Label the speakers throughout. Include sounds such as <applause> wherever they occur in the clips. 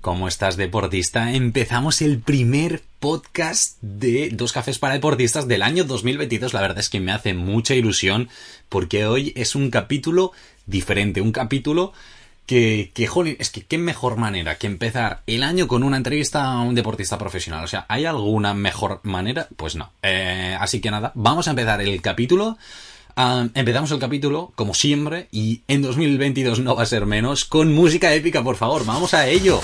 Speaker 1: ¿Cómo estás, deportista? Empezamos el primer podcast de Dos Cafés para Deportistas del año 2022. La verdad es que me hace mucha ilusión porque hoy es un capítulo diferente, un capítulo que, que es que qué mejor manera que empezar el año con una entrevista a un deportista profesional. O sea, ¿hay alguna mejor manera? Pues no. Eh, así que nada, vamos a empezar el capítulo. Ah, empezamos el capítulo, como siempre, y en 2022 no va a ser menos, con música épica, por favor, vamos a ello.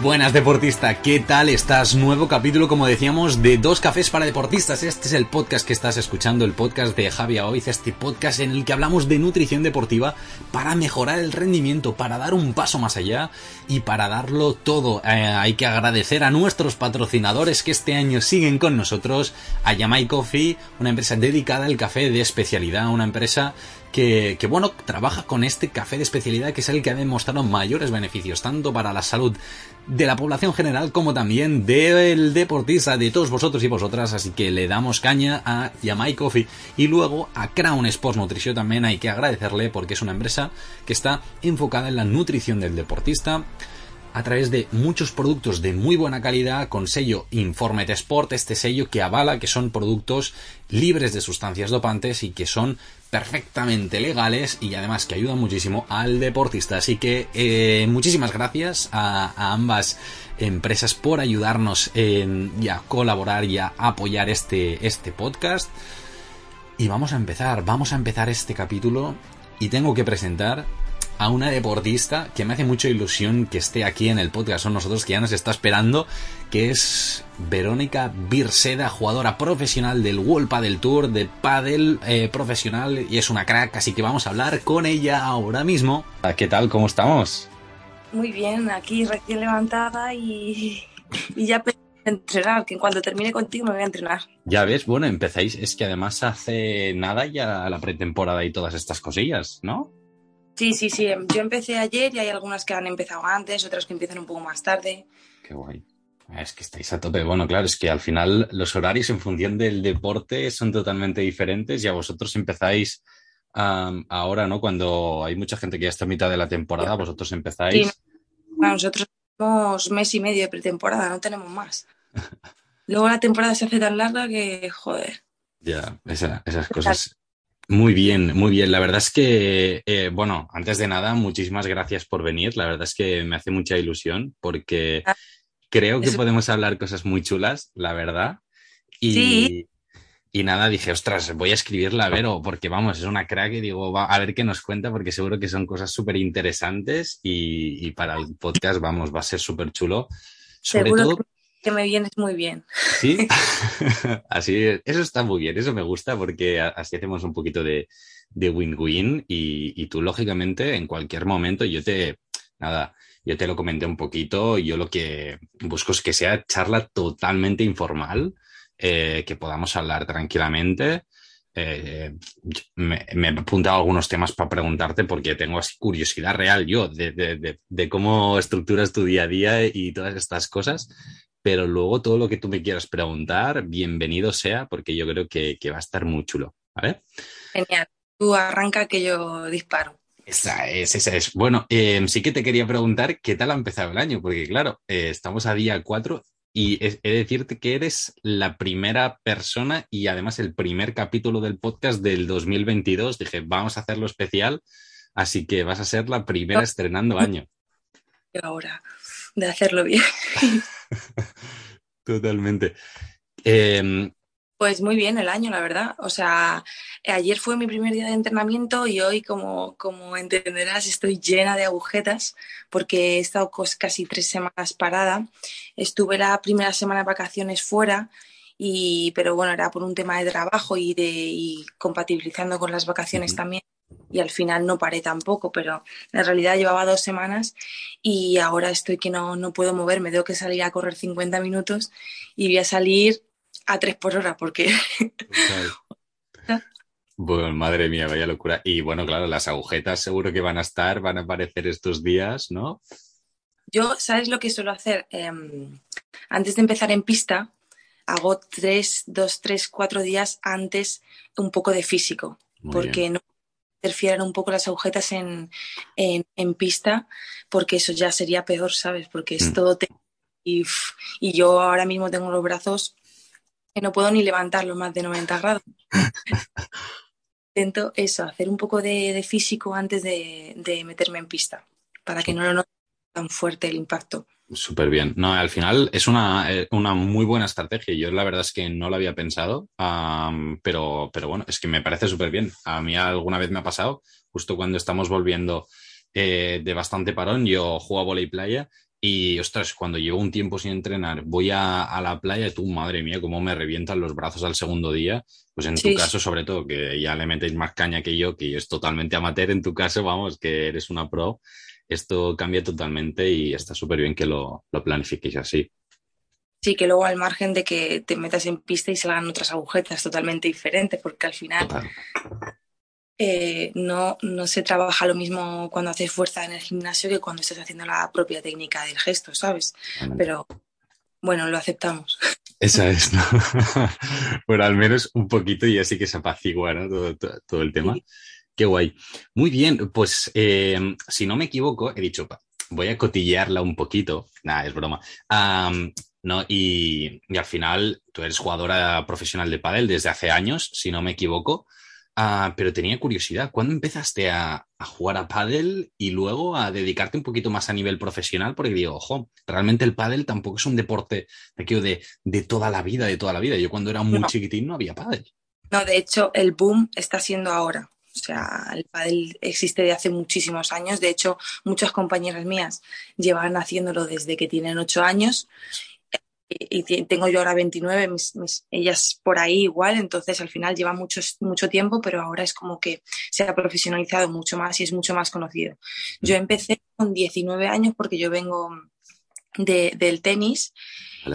Speaker 1: Buenas deportista, ¿qué tal estás? Nuevo capítulo, como decíamos, de Dos Cafés para Deportistas. Este es el podcast que estás escuchando, el podcast de Javier Oiz, este podcast en el que hablamos de nutrición deportiva para mejorar el rendimiento, para dar un paso más allá y para darlo todo. Eh, hay que agradecer a nuestros patrocinadores que este año siguen con nosotros, a Yamai Coffee, una empresa dedicada al café de especialidad, una empresa que, bueno, trabaja con este café de especialidad que es el que ha demostrado mayores beneficios, tanto para la salud de la población general como también del deportista, de todos vosotros y vosotras, así que le damos caña a Yamai Coffee. Y luego a Crown Sports Nutrition también hay que agradecerle porque es una empresa que está enfocada en la nutrición del deportista a través de muchos productos de muy buena calidad con sello Informet Sport, este sello que avala que son productos libres de sustancias dopantes y que son perfectamente legales y además que ayudan muchísimo al deportista. Así que eh, muchísimas gracias a, ambas empresas por ayudarnos en, y a colaborar y a apoyar este, este podcast. Y vamos a empezar, vamos a empezar este capítulo y tengo que presentar a una deportista que me hace mucha ilusión que esté aquí en el podcast Son nosotros, que ya nos está esperando, que es Verónica Birseda, jugadora profesional del World Padel Tour, de Padel eh, profesional, y es una crack, así que vamos a hablar con ella ahora mismo. ¿Qué tal? ¿Cómo estamos?
Speaker 2: Muy bien, aquí recién levantada y, y ya entrenar, que cuando termine contigo me voy a entrenar.
Speaker 1: Ya ves, bueno, empezáis, es que además hace nada ya la pretemporada y todas estas cosillas, ¿no?
Speaker 2: Sí, sí, sí. Yo empecé ayer y hay algunas que han empezado antes, otras que empiezan un poco más tarde.
Speaker 1: Qué guay. Es que estáis a tope. Bueno, claro, es que al final los horarios en función del deporte son totalmente diferentes y a vosotros empezáis ahora, ¿no? Cuando hay mucha gente que ya está a mitad de la temporada, vosotros empezáis. Sí,
Speaker 2: nosotros tenemos mes y medio de pretemporada, no tenemos más. Luego la temporada se hace tan larga que, joder.
Speaker 1: Ya, esas cosas muy bien, muy bien. La verdad es que, eh, bueno, antes de nada, muchísimas gracias por venir. La verdad es que me hace mucha ilusión porque ah, creo que podemos hablar cosas muy chulas, la verdad. Y, y nada, dije, ostras, voy a escribirla a ver, porque vamos, es una crack y digo, va, a ver qué nos cuenta, porque seguro que son cosas súper interesantes y, y, para el podcast, vamos, va a ser súper chulo.
Speaker 2: Sobre todo que me vienes muy bien.
Speaker 1: Sí, <laughs> <laughs> así, eso está muy bien, eso me gusta porque así hacemos un poquito de win-win y, tú, lógicamente, en cualquier momento, yo te, nada, yo te lo comenté un poquito, yo lo que busco es que sea charla totalmente informal, eh, que podamos hablar tranquilamente. Eh, me, he apuntado algunos temas para preguntarte porque tengo así curiosidad real yo de, de, de, cómo estructuras tu día a día y todas estas cosas pero luego todo lo que tú me quieras preguntar, bienvenido sea, porque yo creo que, va a estar muy chulo. ¿Vale?
Speaker 2: Genial. Tú arranca que yo disparo.
Speaker 1: Esa es, esa es. Bueno, em, sí que te quería preguntar qué tal ha empezado el año, porque claro, eh, estamos a día 4 y he de decirte que eres la primera persona y además el primer capítulo del podcast del 2022. Dije, vamos a hacerlo especial, así que vas a ser la primera estrenando año. <laughs>
Speaker 2: Ahora, de hacerlo bien. <laughs> <laughs>
Speaker 1: Totalmente. Em,
Speaker 2: pues muy bien el año, la verdad. O sea, ayer fue mi primer día de entrenamiento y hoy, como, como entenderás, estoy llena de agujetas porque he estado casi tres semanas parada. Estuve la primera semana de vacaciones fuera, y, pero bueno, era por un tema de trabajo y, de, y compatibilizando con las vacaciones también y al final no paré tampoco, pero en realidad llevaba dos semanas y ahora estoy que no, no puedo moverme, tengo que salir a correr 50 minutos y voy a salir a tres por hora porque...
Speaker 1: Bueno, madre mía, vaya locura. Y bueno, claro, las agujetas seguro que van a estar, van a aparecer estos días, ¿no?
Speaker 2: Yo, ¿sabes lo que suelo hacer? Em, antes de empezar en pista, hago tres, dos, tres, cuatro días antes un poco de físico porque no interfieran un poco las agujetas en, pista, porque eso ya sería peor, ¿sabes? Porque es mm. todo... Y, y yo ahora mismo tengo los brazos que no puedo ni levantarlos más de 90 grados. <laughs> Intento eso, hacer un poco de, físico antes de, meterme en pista, para que no lo note tan fuerte el impacto.
Speaker 1: Súper bien. No, al final es una, eh, una, muy buena estrategia. Yo la verdad es que no lo había pensado, pero, pero bueno, es que me parece súper bien. A mí alguna vez me ha pasado, justo cuando estamos volviendo eh, de bastante parón, yo juego a volei playa y, ostras, cuando llevo un tiempo sin entrenar, voy a, la playa y tú, madre mía, cómo me revientan los brazos al segundo día. Pues en tu caso, sobre todo, que ya le metéis más caña que yo, que es totalmente amateur, en tu caso, vamos, que eres una pro esto cambia totalmente y está súper bien que lo, planifiquéis así.
Speaker 2: Sí, que luego al margen de que te metas en pista y salgan otras agujetas totalmente diferentes, porque al final eh, no, no se trabaja lo mismo cuando haces fuerza en el gimnasio que cuando estás haciendo la propia técnica del gesto, ¿sabes? Pero bueno, lo aceptamos. <laughs>
Speaker 1: Esa es, ¿no? <laughs> bueno, al menos un poquito y así que se apacigua ¿no? todo, el tema. Qué guay. Muy bien, pues eh, si no me equivoco, he dicho, voy a cotillearla un poquito. Nada, es broma. no, y, al final tú eres jugadora profesional de pádel desde hace años, si no me equivoco. Ah, pero tenía curiosidad, ¿cuándo empezaste a, jugar a pádel y luego a dedicarte un poquito más a nivel profesional? Porque digo, ojo, realmente el pádel tampoco es un deporte de, de toda la vida, de toda la vida. Yo cuando era muy chiquitín no había pádel.
Speaker 2: No, de hecho, el boom está siendo ahora. O sea, el pádel existe de hace muchísimos años. De hecho, muchas compañeras mías llevan haciéndolo desde que tienen ocho años. Y tengo yo ahora 29, ellas por ahí igual, entonces al final lleva mucho, mucho tiempo, pero ahora es como que se ha profesionalizado mucho más y es mucho más conocido. Yo empecé con 19 años porque yo vengo del tenis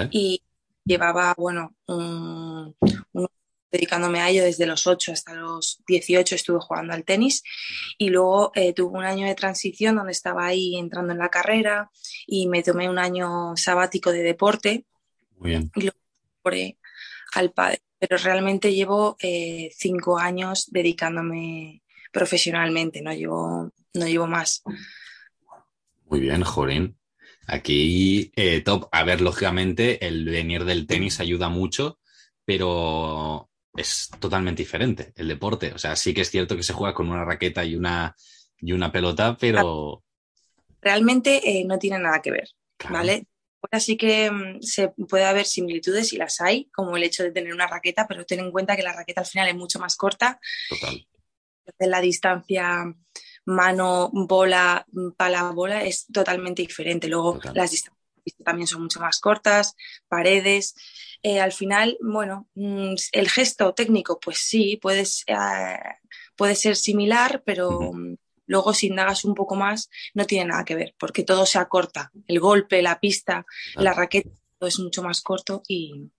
Speaker 2: y llevaba, bueno, un, un dedicándome a ello desde los 8 hasta los 18 estuve jugando al tenis y luego eh, tuve un año de transición donde estaba ahí entrando en la carrera y me tomé un año sabático de deporte
Speaker 1: Muy bien.
Speaker 2: y luego al padre. Pero realmente llevo eh, cinco años dedicándome profesionalmente, no llevo, no llevo más.
Speaker 1: Muy bien, Jorín. Aquí, eh, top. A ver, lógicamente, el venir del tenis ayuda mucho, pero es totalmente diferente el deporte. O sea, sí que es cierto que se juega con una raqueta y una, y una pelota, pero...
Speaker 2: Realmente eh, no tiene nada que ver, ¿vale? Ahora sí que mm, se puede haber similitudes y las hay, como el hecho de tener una raqueta, pero ten en cuenta que la raqueta al final es mucho más corta.
Speaker 1: Total.
Speaker 2: La distancia mano, bola, pala, bola es totalmente diferente. Luego las distancias también son mucho más cortas, paredes. Eh, al final, bueno, mm, el gesto técnico, pues sí, puedes, eh, puede ser similar, pero mm, luego si indagas un poco más, no tiene nada que ver, porque todo se acorta. El golpe, la pista, la raqueta, todo es mucho más corto y,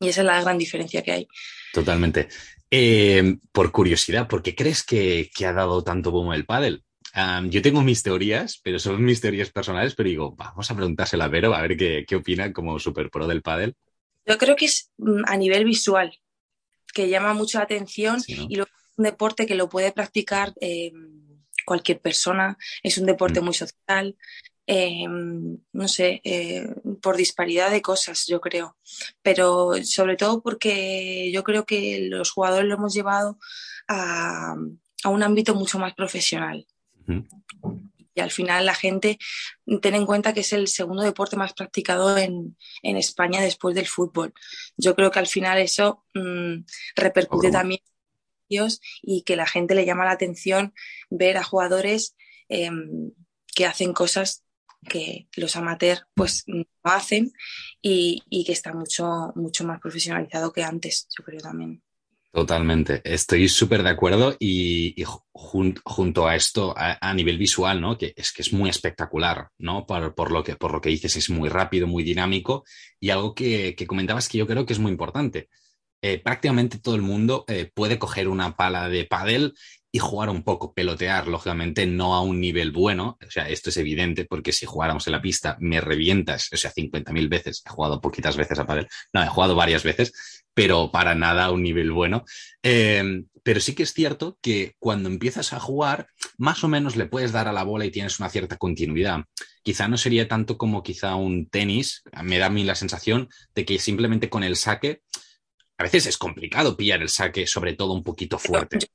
Speaker 2: esa es la gran diferencia que hay.
Speaker 1: Totalmente. Eh, por curiosidad, ¿por qué crees que, ha dado tanto boom el pádel? Yo tengo mis teorías, pero son mis teorías personales, pero digo, vamos a preguntárselo a Vero a ver qué, qué opina como super pro del pádel.
Speaker 2: Yo creo que es mm, a nivel visual, que llama mucho la atención y luego es un deporte que lo puede practicar eh, cualquier persona, es un deporte mm. muy social, eh, no sé, eh, por disparidad de cosas, yo creo, pero sobre todo porque yo creo que los jugadores lo hemos llevado a, a un ámbito mucho más profesional. Y al final la gente, ten en cuenta que es el segundo deporte más practicado en, España después del fútbol. Yo creo que al final eso mm, repercute también en ellos y que la gente le llama la atención ver a jugadores em, que hacen cosas que los amateurs pues no hacen y, y que está mucho, mucho más profesionalizado que antes, yo creo también.
Speaker 1: Totalmente, estoy súper de acuerdo y, junto a esto, a, nivel visual, ¿no? Que es que es muy espectacular, ¿no? Por, lo, que, por lo que dices, es muy rápido, muy dinámico y algo que, comentabas que yo creo que es muy importante. Eh, prácticamente todo el mundo eh, puede coger una pala de pádel y jugar un poco, pelotear, lógicamente no a un nivel bueno, o sea, esto es evidente porque si jugáramos en la pista me revientas, o sea, 50.000 veces, he jugado poquitas veces a pádel, no, he jugado varias veces, pero para nada a un nivel bueno. Eh, pero sí que es cierto que cuando empiezas a jugar, más o menos le puedes dar a la bola y tienes una cierta continuidad. Quizá no sería tanto como quizá un tenis, me da a mí la sensación de que simplemente con el saque, a veces es complicado pillar el saque, sobre todo un poquito fuerte.
Speaker 2: Yo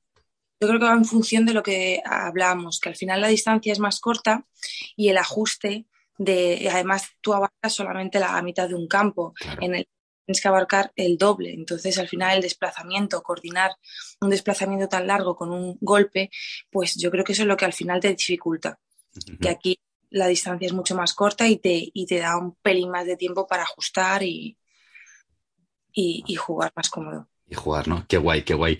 Speaker 2: creo que va en función de lo que hablábamos, que al final la distancia es más corta y el ajuste de, además tú abarcas solamente la mitad de un campo, en el tienes que abarcar el doble. Entonces, al final, el desplazamiento, coordinar un desplazamiento tan largo con un golpe, pues yo creo que eso es lo que al final te dificulta. Que aquí la distancia es mucho más corta y te, y te da un pelín más de tiempo para ajustar y, y jugar más cómodo
Speaker 1: y jugar, ¿no? Qué guay, qué guay.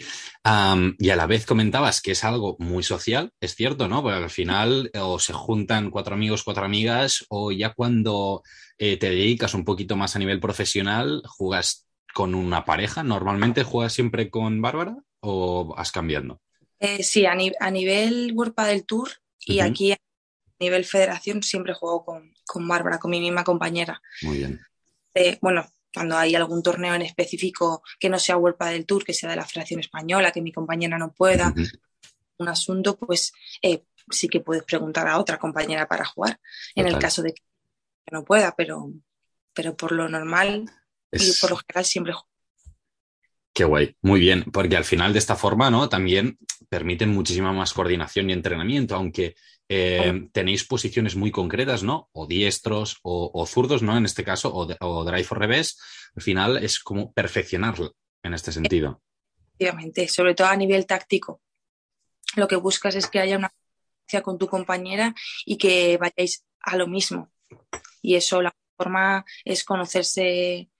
Speaker 1: y a la vez comentabas que es algo muy social, es cierto, ¿no? Porque al final o se juntan cuatro amigos, cuatro amigas, o ya cuando eh, te dedicas un poquito más a nivel profesional, jugas con una pareja. ¿Normalmente juegas siempre con Bárbara o vas cambiando?
Speaker 2: Eh, sí, a, nivel World del Tour y aquí a nivel federación siempre juego con, con Bárbara, con mi misma compañera.
Speaker 1: Muy bien.
Speaker 2: Eh, bueno, cuando hay algún torneo en específico que no sea World del Tour, que sea de la Federación Española, que mi compañera no pueda, un asunto, pues eh, sí que puedes preguntar a otra compañera para jugar, en el caso de que no pueda, pero, pero por lo normal y por lo general siempre juego.
Speaker 1: Qué guay, muy bien, porque al final de esta forma, ¿no? También permiten muchísima más coordinación y entrenamiento, aunque eh, tenéis posiciones muy concretas, ¿no? O diestros o, zurdos, ¿no? En este caso, o, o, drive o revés. Al final es como perfeccionarlo en este sentido.
Speaker 2: Efectivamente, sobre todo a nivel táctico. Lo que buscas es que haya una con tu compañera y que vayáis a lo mismo. Y eso, la forma es conocerse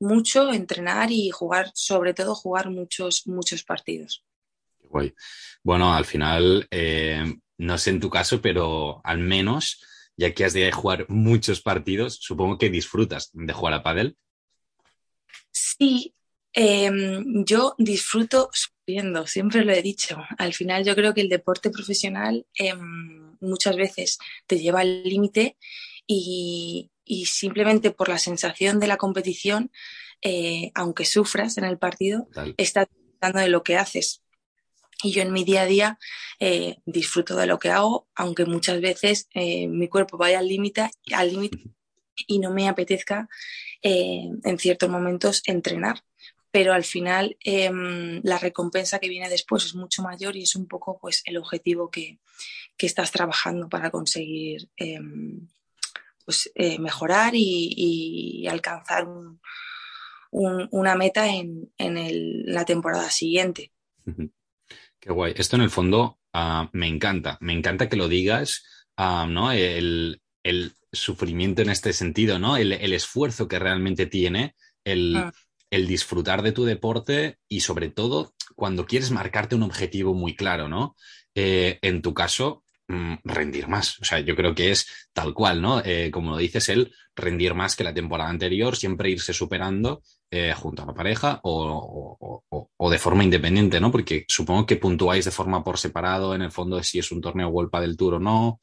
Speaker 2: mucho, entrenar y jugar, sobre todo jugar muchos, muchos partidos.
Speaker 1: Guay. Bueno, al final, eh, no sé en tu caso, pero al menos, ya que has de jugar muchos partidos, supongo que disfrutas de jugar a pádel.
Speaker 2: Sí, em, yo disfruto sufriendo, siempre lo he dicho. Al final yo creo que el deporte profesional em, muchas veces te lleva al límite y, simplemente por la sensación de la competición, eh, aunque sufras en el partido, estás disfrutando de lo que haces. Y yo en mi día a día eh, disfruto de lo que hago, aunque muchas veces eh, mi cuerpo vaya al límite al límite y no me apetezca eh, en ciertos momentos entrenar. Pero al final em, la recompensa que viene después es mucho mayor y es un poco pues, el objetivo que, estás trabajando para conseguir em, pues, mejorar y, alcanzar una meta en, la temporada siguiente.
Speaker 1: Qué guay. Esto en el fondo ah, me encanta. Me encanta que lo digas, ah, ¿no? El, sufrimiento en este sentido, ¿no? El, esfuerzo que realmente tiene ah. el, disfrutar de tu deporte y sobre todo cuando quieres marcarte un objetivo muy claro, ¿no? Eh, en tu caso, mm, rendir más. O sea, yo creo que es tal cual, ¿no? Eh, como lo dices, el rendir más que la temporada anterior, siempre irse superando eh, junto a la pareja o, de forma independiente, ¿no? Porque supongo que puntuáis de forma por separado en el fondo de si es un torneo World del Tour o no.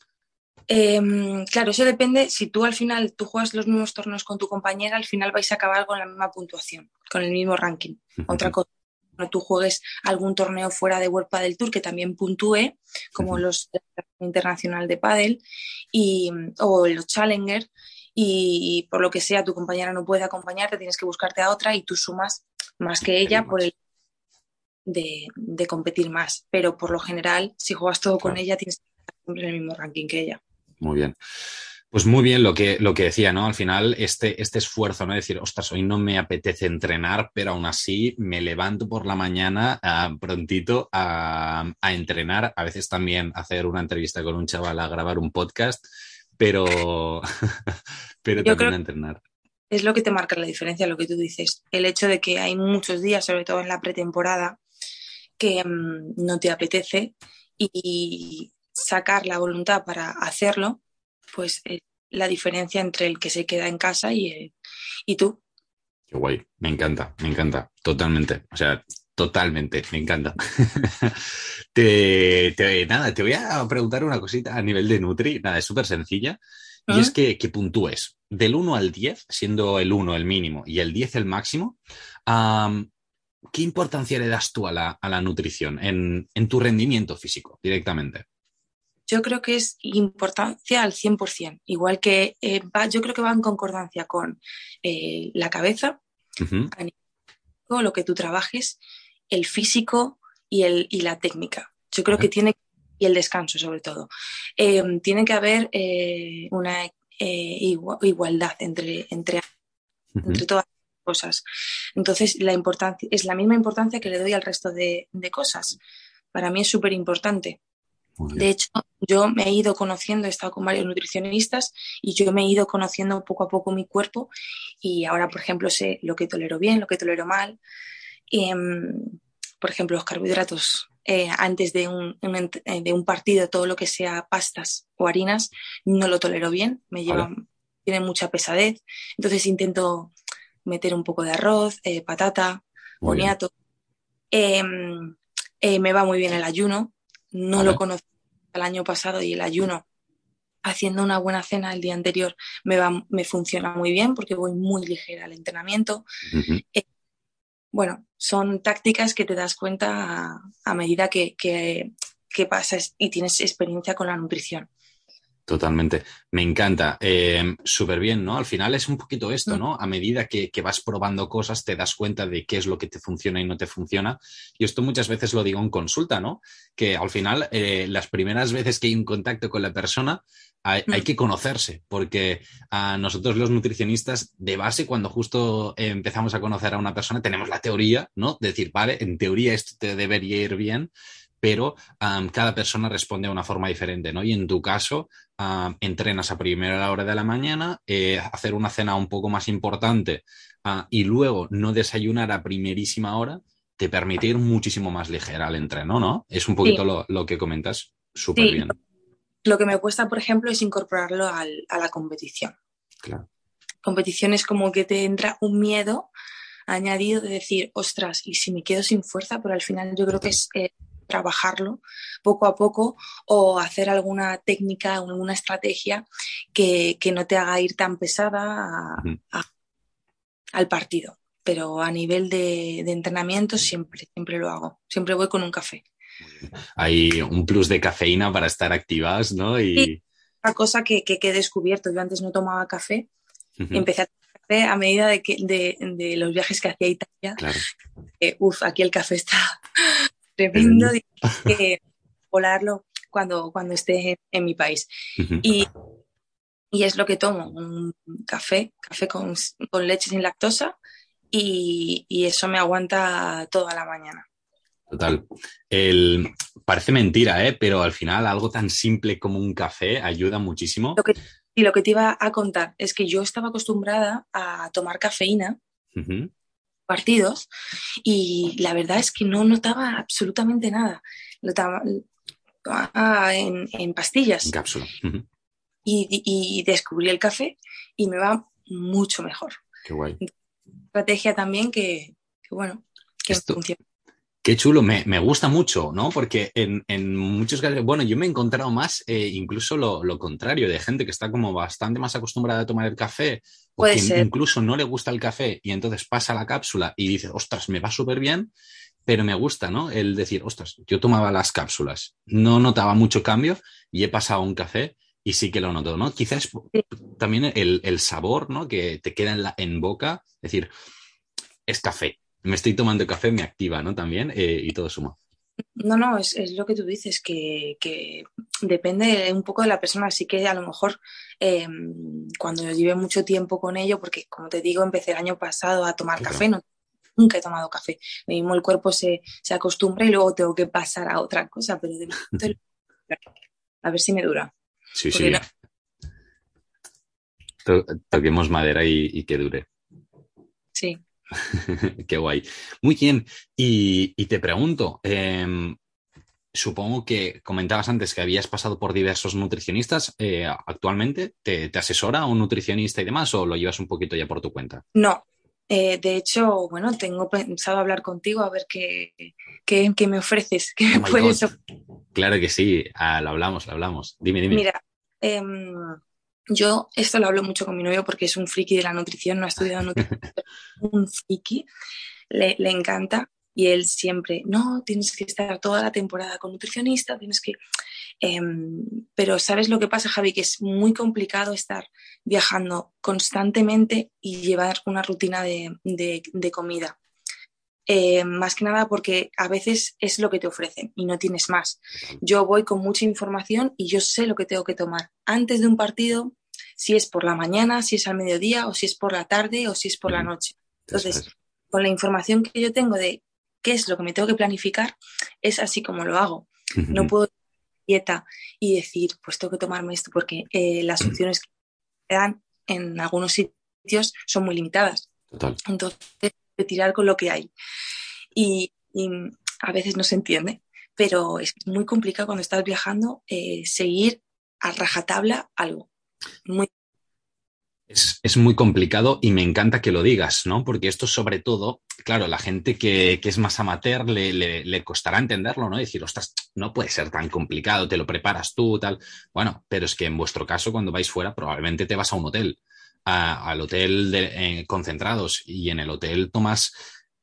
Speaker 2: Em, claro, eso depende. Si tú al final tú juegas los mismos torneos con tu compañera, al final vais a acabar con la misma puntuación, con el mismo ranking. Otra cosa, cuando tú juegues algún torneo fuera de World del Tour que también puntúe, como los internacional de Padel y, o los Challenger, y por lo que sea tu compañera no puede acompañarte, tienes que buscarte a otra y tú sumas más que ella por el de, competir más. Pero por lo general, si juegas todo con ella, tienes que estar siempre en el mismo ranking que ella.
Speaker 1: Muy bien. Pues muy bien lo que, lo que decía, ¿no? Al final, este, este esfuerzo, ¿no? Decir, ostras, hoy no me apetece entrenar, pero aún así me levanto por la mañana uh, prontito a, a, entrenar, a veces también hacer una entrevista con un chaval, a grabar un podcast pero, <laughs> pero también a entrenar.
Speaker 2: Es lo que te marca la diferencia, lo que tú dices. El hecho de que hay muchos días, sobre todo en la pretemporada, que mm, no te apetece y sacar la voluntad para hacerlo, pues es la diferencia entre el que se queda en casa y, y tú.
Speaker 1: Qué guay, me encanta, me encanta, totalmente. O sea, Totalmente, me encanta. <laughs> te, nada, te voy a preguntar una cosita a nivel de Nutri, nada, es súper sencilla, y es que, que, puntúes del 1 al 10, siendo el 1 el mínimo y el 10 el máximo, ¿qué importancia le das tú a la, a la nutrición en, en, tu rendimiento físico directamente?
Speaker 2: Yo creo que es importancia al 100%, igual que eh, va, yo creo que va en concordancia con eh, la cabeza, lo que tú trabajes, el físico y, el, y la técnica. Yo creo que tiene, y el descanso sobre todo, eh, tiene que haber una igualdad entre, entre, entre todas cosas. Entonces, la importancia, es la misma importancia que le doy al resto de, cosas. Para mí es súper importante. De hecho, yo me he ido conociendo, he estado con varios nutricionistas y yo me he ido conociendo poco a poco mi cuerpo y ahora, por ejemplo, sé lo que tolero bien, lo que tolero mal. Em, por ejemplo, los carbohidratos. Eh, antes de un, eh, de un, partido, todo lo que sea pastas o harinas, no lo tolero bien, me llevan, tienen mucha pesadez. Entonces intento meter un poco de arroz, eh, patata, boniato. Em, me va muy bien el ayuno. No lo conocí el año pasado y el ayuno haciendo una buena cena el día anterior me, va, me funciona muy bien porque voy muy ligera al entrenamiento. Eh, bueno, son tácticas que te das cuenta a, medida que, que, que pasas y tienes experiencia con la nutrición.
Speaker 1: Totalmente. Me encanta. Eh, Súper bien, ¿no? Al final es un poquito esto, mm. ¿no? A medida que, vas probando cosas, te das cuenta de qué es lo que te funciona y no te funciona. Y esto muchas veces lo digo en consulta, ¿no? Que al final, eh, las primeras veces que hay un contacto con la persona, hay, mm. que conocerse, porque a nosotros los nutricionistas, de base, cuando justo empezamos a conocer a una persona, tenemos la teoría, ¿no? De decir, vale, en teoría esto te debería ir bien, pero cada persona responde de una forma diferente, ¿no? Y en tu caso, entrenas a primera hora de la mañana, eh, hacer una cena un poco más importante ah, y luego no desayunar a primerísima hora, te permite ir muchísimo más ligera al entreno, ¿no? Es un poquito lo, que comentas súper bien.
Speaker 2: Lo que me cuesta, por ejemplo, es incorporarlo a la competición.
Speaker 1: Claro.
Speaker 2: Competición es como que te entra un miedo añadido de decir, ostras, y si me quedo sin fuerza, pero al final yo creo que es eh, trabajarlo poco a poco o hacer alguna técnica, alguna estrategia que, no te haga ir tan pesada al partido. Pero a nivel de, entrenamiento siempre, siempre lo hago. Siempre voy con un café.
Speaker 1: Hay un plus de cafeína para estar activas, ¿no? Y...
Speaker 2: una cosa que, que, he descubierto. Yo antes no tomaba café. Empecé a tomar café a medida de, que, de, los viajes que hacía a Italia.
Speaker 1: Claro.
Speaker 2: uf, aquí el café está tremendo <laughs> que volarlo cuando, cuando esté en, mi país. y, y, es lo que tomo, un café, café con, con leche sin lactosa y, y, eso me aguanta toda la mañana.
Speaker 1: Total. El, parece mentira, ¿eh? pero al final algo tan simple como un café ayuda muchísimo.
Speaker 2: y lo que te iba a contar es que yo estaba acostumbrada a tomar cafeína partidos y la verdad es que no notaba absolutamente nada. Lo tomaba en, pastillas.
Speaker 1: En cápsula.
Speaker 2: y, descubrí el café y me va mucho mejor.
Speaker 1: Qué guay.
Speaker 2: Estrategia también que, bueno, que funciona.
Speaker 1: Qué chulo, me, gusta mucho, ¿no? Porque en, muchos casos, bueno, yo me he encontrado más eh, incluso lo, contrario, de gente que está como bastante más acostumbrada a tomar el café, o que incluso no le gusta el café y entonces pasa la cápsula y dice, ostras, me va súper bien, pero me gusta, ¿no? El decir, ostras, yo tomaba las cápsulas, no notaba mucho cambio y he pasado un café y sí que lo noto, ¿no? Quizás también el, sabor, ¿no? Que te queda en, la, en boca, es decir, es café, me estoy tomando café, me activa, ¿no? También, eh, y todo suma.
Speaker 2: No, no, es, lo que tú dices, que, depende un poco de la persona, así que a lo mejor em, cuando lleve mucho tiempo con ello, porque como te digo, empecé el año pasado a tomar café, no, nunca he tomado café, mismo el cuerpo se, acostumbra y luego tengo que pasar a otra cosa, pero de <laughs> a ver si me dura.
Speaker 1: Sí, sí. Toquemos madera y que dure.
Speaker 2: Sí. <laughs>
Speaker 1: Qué guay. Muy bien. Y, te pregunto, em, supongo que comentabas antes que habías pasado por diversos nutricionistas. Eh, ¿Actualmente te, asesora un nutricionista y demás o lo llevas un poquito ya por tu cuenta?
Speaker 2: No, Eh, de hecho, bueno, tengo pensado hablar contigo a ver qué, qué, me ofreces, <laughs> qué me oh puedes
Speaker 1: Claro que sí, ah, lo hablamos, lo hablamos. Dime, dime.
Speaker 2: Mira, em, yo esto lo hablo mucho con mi novio porque es un friki de la nutrición, no ha estudiado <laughs> nutrición, un friki, le, le encanta y él siempre, no, tienes que estar toda la temporada con nutricionista, tienes que... Em, pero ¿sabes lo que pasa, Javi? Que es muy complicado estar viajando constantemente y llevar una rutina de, comida. Eh, más que nada porque a veces es lo que te ofrecen y no tienes más. Yo voy con mucha información y yo sé lo que tengo que tomar antes de un partido, si es por la mañana, si es al mediodía o si es por la tarde o si es por la noche. Entonces, con la información que yo tengo de qué es lo que me tengo que planificar, es así como lo hago. No puedo dieta y decir, pues tengo que tomarme esto porque eh, las opciones que dan en algunos sitios son muy limitadas. Total. Entonces, tirar con lo que hay. Y, a veces no se entiende, pero es muy complicado cuando estás viajando eh, seguir a rajatabla algo. Muy
Speaker 1: es, muy complicado y me encanta que lo digas, ¿no? Porque esto sobre todo, claro, la gente que, es más amateur le, le, costará entenderlo, ¿no? Decir, ostras, no puede ser tan complicado, te lo preparas tú, tal. Bueno, pero es que en vuestro caso, cuando vais fuera, probablemente te vas a un hotel, al hotel de, eh, concentrados y en el hotel tomas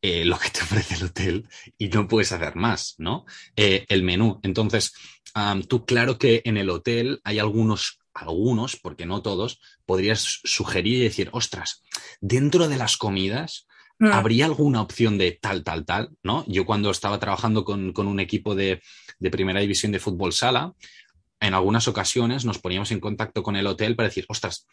Speaker 1: eh, lo que te ofrece el hotel y no puedes hacer más, ¿no? Eh, el menú. Entonces, tú claro que en el hotel hay algunos algunos, porque no todos, podrías sugerir y decir, ostras, dentro de las comidas, mm. ¿habría alguna opción de tal, tal, tal? ¿No? Yo cuando estaba trabajando con, un equipo de, primera división de fútbol sala, en algunas ocasiones nos poníamos en contacto con el hotel para decir, ostras,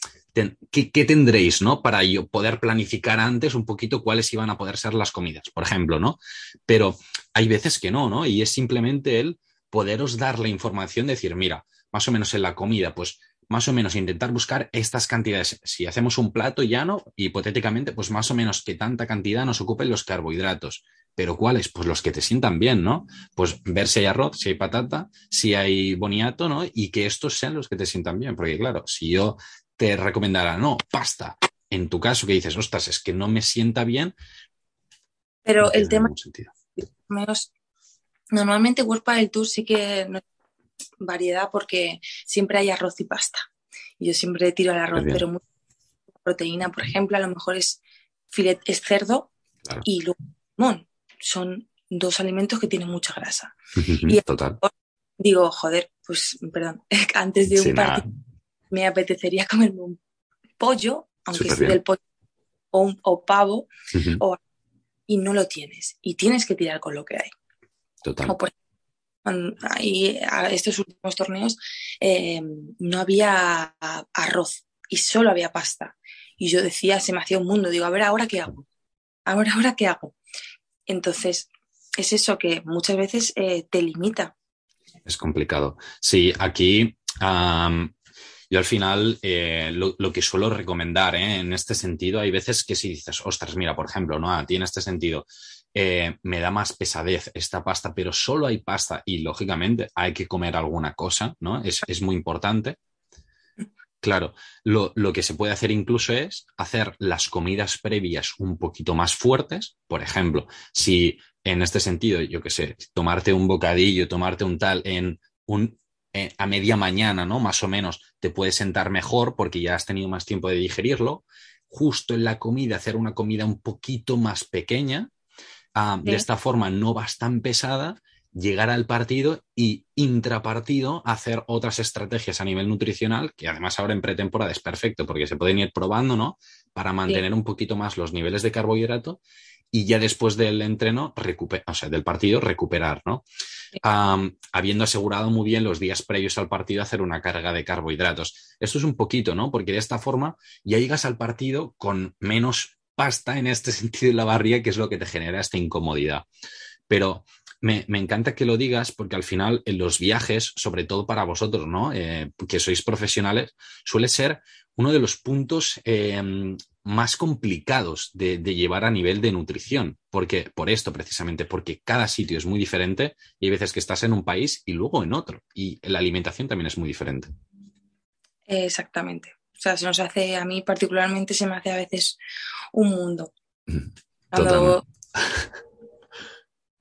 Speaker 1: ¿qué, tendréis, no? Para yo poder planificar antes un poquito cuáles iban a poder ser las comidas, por ejemplo, ¿no? Pero hay veces que no, ¿no? Y es simplemente el poderos dar la información, decir, mira, más o menos en la comida, pues más o menos intentar buscar estas cantidades. Si hacemos un plato llano, hipotéticamente, pues más o menos que tanta cantidad nos ocupen los carbohidratos. Pero ¿cuáles? Pues los que te sientan bien, ¿no? Pues ver si hay arroz, si hay patata, si hay boniato, ¿no? Y que estos sean los que te sientan bien. Porque claro, si yo te recomendara, no, pasta, en tu caso que dices, ostras, es que no me sienta bien.
Speaker 2: Pero el tema... Menos, normalmente World del Tour sí que variedad porque siempre hay arroz y pasta. Y yo siempre tiro al arroz, pero mucha proteína, por ejemplo, a lo mejor es filet, es cerdo y luego limón. Son dos alimentos que tienen mucha grasa. y Total. Digo, joder, pues, perdón, <laughs> antes de un partido me apetecería comerme un pollo, aunque sea del pollo, o, un, o pavo, y no lo tienes. Y tienes que tirar con lo que hay. Total y a estos últimos torneos eh, no había arroz y solo había pasta. Y yo decía, se me hacía un mundo, digo, a ver, ¿ahora qué hago? ¿Ahora, ahora qué hago? Entonces, es eso que muchas veces eh, te limita.
Speaker 1: Es complicado. Sí, aquí yo al final eh, lo, que suelo recomendar en este sentido, hay veces que si dices, ostras, mira, por ejemplo, ¿no? A ti en este sentido, eh, me da más pesadez esta pasta, pero solo hay pasta y lógicamente hay que comer alguna cosa, ¿no? Es, muy importante. Claro, lo, que se puede hacer incluso es hacer las comidas previas un poquito más fuertes. Por ejemplo, si en este sentido, yo qué sé, tomarte un bocadillo, tomarte un tal en un eh, a media mañana, ¿no? Más o menos, te puede sentar mejor porque ya has tenido más tiempo de digerirlo. Justo en la comida, hacer una comida un poquito más pequeña, Ah, de esta forma no vas tan pesada, llegar al partido y intrapartido hacer otras estrategias a nivel nutricional, que además ahora en pretemporada es perfecto porque se pueden ir probando, ¿no? Para mantener un poquito más los niveles de carbohidrato y ya después del entreno, o sea, del partido, recuperar, ¿no? habiendo asegurado muy bien los días previos al partido hacer una carga de carbohidratos. Esto es un poquito, ¿no? Porque de esta forma ya llegas al partido con menos pasta en este <laughs> sentido en la barriga, que es lo que te genera esta incomodidad. Pero me, encanta que lo digas porque al final en los viajes, sobre todo para vosotros, ¿no? Eh, que sois profesionales, suele ser uno de los puntos eh, más complicados de, llevar a nivel de nutrición. Porque, por esto, precisamente, porque cada sitio es muy diferente y hay veces que estás en un país y luego en otro. Y la alimentación también es muy diferente.
Speaker 2: Exactamente. O sea, se nos hace, a mí particularmente se me hace a veces un mundo.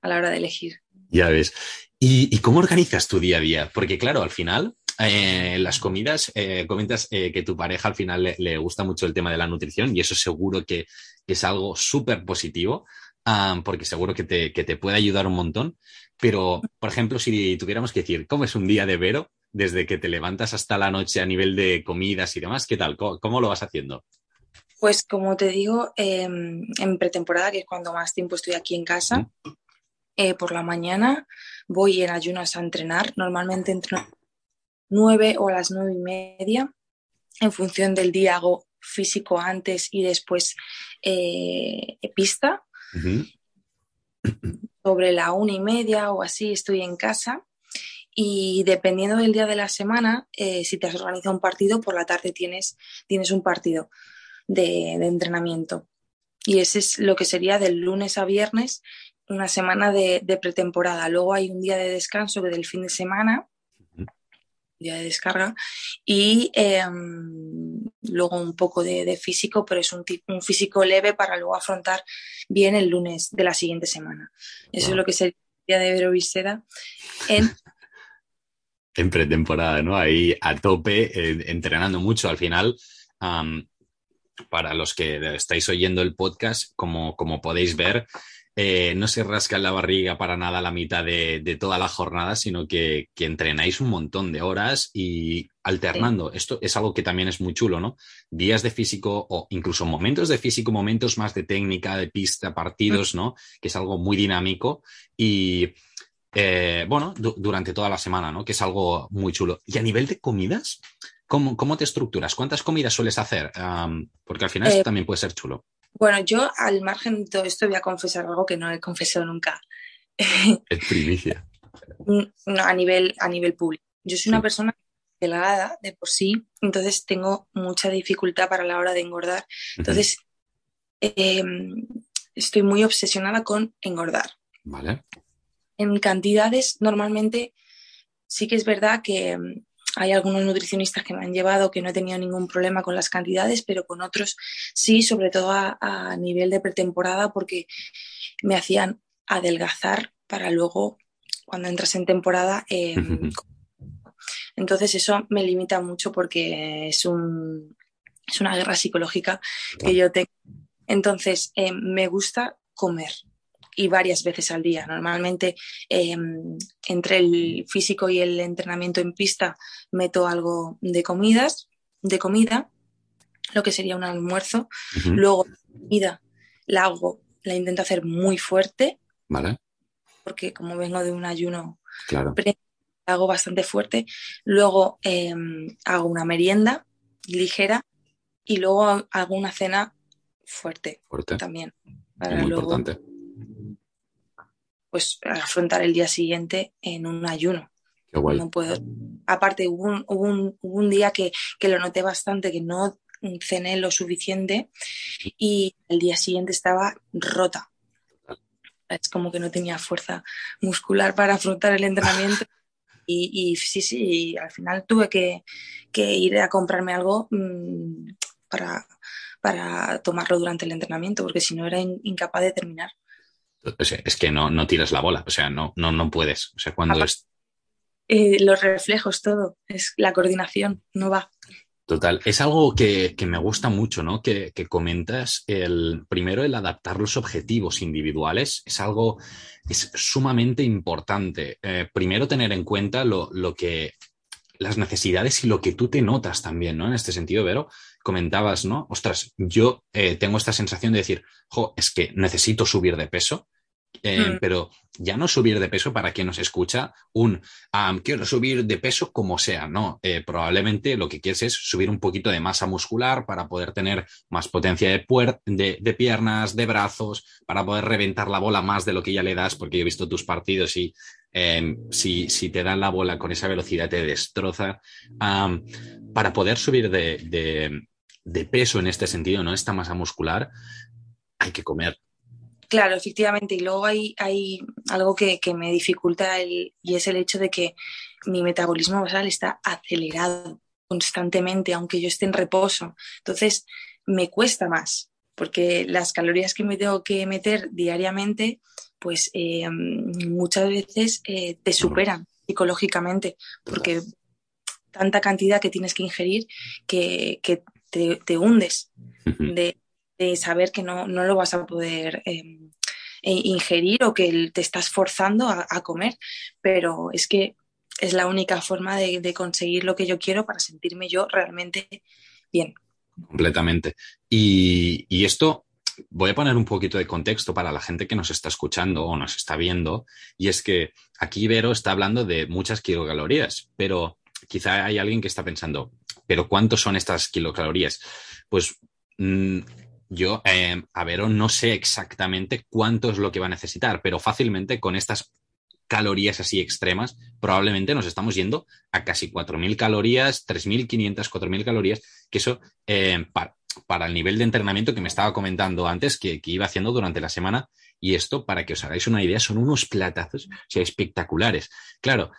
Speaker 2: A la hora de elegir.
Speaker 1: Ya ves. ¿Y, cómo organizas tu día a día? Porque claro, al final, eh, las comidas, eh, comentas eh, que tu pareja al final le, gusta mucho el tema de la nutrición y eso seguro que, es algo súper positivo, porque seguro que te, que te, puede ayudar un montón. Pero, por ejemplo, si tuviéramos que decir, ¿cómo es un día de Vero desde que te levantas hasta la noche a nivel de comidas y demás? ¿Qué tal? cómo lo vas haciendo?
Speaker 2: Pues como te digo, em, en pretemporada, que es cuando más tiempo estoy aquí en casa, eh, por la mañana voy en ayunas a entrenar. Normalmente entre nueve o a las nueve y media. En función del día hago físico antes y después eh, pista. Sobre la una y media o así estoy en casa. Y dependiendo del día de la semana, eh, si te has organizado un partido, por la tarde tienes, tienes un partido de, entrenamiento. Y ese es lo que sería del lunes a viernes, una semana de, pretemporada. Luego hay un día de descanso del fin de semana, día de descarga, y em, luego un poco de, físico, pero es un, un, físico leve para luego afrontar bien el lunes de la siguiente semana. Eso es lo que sería el día de Vero en <laughs>
Speaker 1: en pretemporada, ¿no? Ahí a tope, eh, entrenando mucho. Al final, para los que estáis oyendo el podcast, como, como podéis ver, eh, no se rasca la barriga para nada la mitad de, toda la jornada, sino que, entrenáis un montón de horas y alternando. Esto es algo que también es muy chulo, ¿no? Días de físico o incluso momentos de físico, momentos más de técnica, de pista, partidos, ¿no? Que es algo muy dinámico y, eh, bueno, durante toda la semana, ¿no? Que es algo muy chulo. Y a nivel de comidas, ¿Cómo, te estructuras? ¿Cuántas comidas sueles hacer? porque al final esto eh, también puede ser chulo.
Speaker 2: Bueno, yo al margen de todo esto voy a confesar algo que no he confesado nunca. <laughs>
Speaker 1: Es primicia.
Speaker 2: no, a nivel, a nivel público. Yo soy una persona delgada de por sí, entonces tengo mucha dificultad para la hora de engordar. Entonces, em, estoy muy obsesionada con engordar.
Speaker 1: Vale.
Speaker 2: En cantidades, normalmente sí que es verdad que em, hay algunos nutricionistas que me han llevado que no he tenido ningún problema con las cantidades, pero con otros sí, sobre todo a, nivel de pretemporada, porque me hacían adelgazar para luego, cuando entras en temporada, em, entonces eso me limita mucho porque es, un, es una guerra psicológica que yo tengo. Entonces, em, me gusta comer y varias veces al día. Normalmente em, entre el físico y el entrenamiento en pista meto algo de comidas, de comida, lo que sería un almuerzo. Luego la comida la hago, la intento hacer muy fuerte.
Speaker 1: Vale.
Speaker 2: Porque como vengo de un ayuno,
Speaker 1: claro.
Speaker 2: la hago bastante fuerte. Luego em, hago una merienda ligera y luego hago una cena fuerte,
Speaker 1: fuerte.
Speaker 2: también.
Speaker 1: Para muy importante
Speaker 2: pues afrontar el día siguiente en un ayuno. No puedo. Aparte, hubo un, día que, lo noté bastante, que no cené lo suficiente y el día siguiente estaba rota. Es como que no tenía fuerza muscular para afrontar el entrenamiento. <laughs> Y, sí, sí, al final tuve que, ir a comprarme algo mm, para, para tomarlo durante el entrenamiento, porque si no era incapaz de terminar
Speaker 1: es que no, no tiras la bola, o sea, no, no, no puedes. O sea, cuando es...
Speaker 2: Eh, los reflejos, todo, es la coordinación, no va.
Speaker 1: Total, es algo que, me gusta mucho, ¿no? Que, comentas el primero el adaptar los objetivos individuales es algo es sumamente importante. Eh, primero tener en cuenta lo, lo, que las necesidades y lo que tú te notas también, ¿no? En este sentido, Vero, comentabas, ¿no? Ostras, yo eh, tengo esta sensación de decir, jo, es que necesito subir de peso, eh, mm. pero ya no subir de peso para quien nos escucha, un quiero subir de peso como sea, no. Eh, probablemente lo que quieres es subir un poquito de masa muscular para poder tener más potencia de, de, de, piernas, de brazos, para poder reventar la bola más de lo que ya le das, porque yo he visto tus partidos y Em, si, si, te dan la bola con esa velocidad te destroza. para poder subir de, de, peso en este sentido, ¿no? Esta masa muscular, hay que comer.
Speaker 2: Claro, efectivamente. Y luego hay, hay algo que, que me dificulta el, y es el hecho de que mi metabolismo basal está acelerado constantemente, aunque yo esté en reposo. Entonces, me cuesta más porque las calorías que me tengo que meter diariamente, pues eh, muchas veces eh, te superan psicológicamente, porque tanta cantidad que tienes que ingerir que, te, hundes de, saber que no, lo vas a poder em, e ingerir o que te estás forzando a, comer, pero es que es la única forma de, conseguir lo que yo quiero para sentirme yo realmente bien.
Speaker 1: Completamente. Y, y, esto, voy a poner un poquito de contexto para la gente que nos está escuchando o nos está viendo, y es que aquí Vero está hablando de muchas kilocalorías, pero quizá hay alguien que está pensando, pero ¿cuántos son estas kilocalorías? Pues mm, yo, eh, a Vero, no sé exactamente cuánto es lo que va a necesitar, pero fácilmente con estas calorías así extremas, probablemente nos estamos yendo a casi 4.000 calorías, 3.500, 4.000 calorías, que eso eh, para, el nivel de entrenamiento que me estaba comentando antes, que, iba haciendo durante la semana, y esto, para que os hagáis una idea, son unos platazos, o espectaculares. Claro,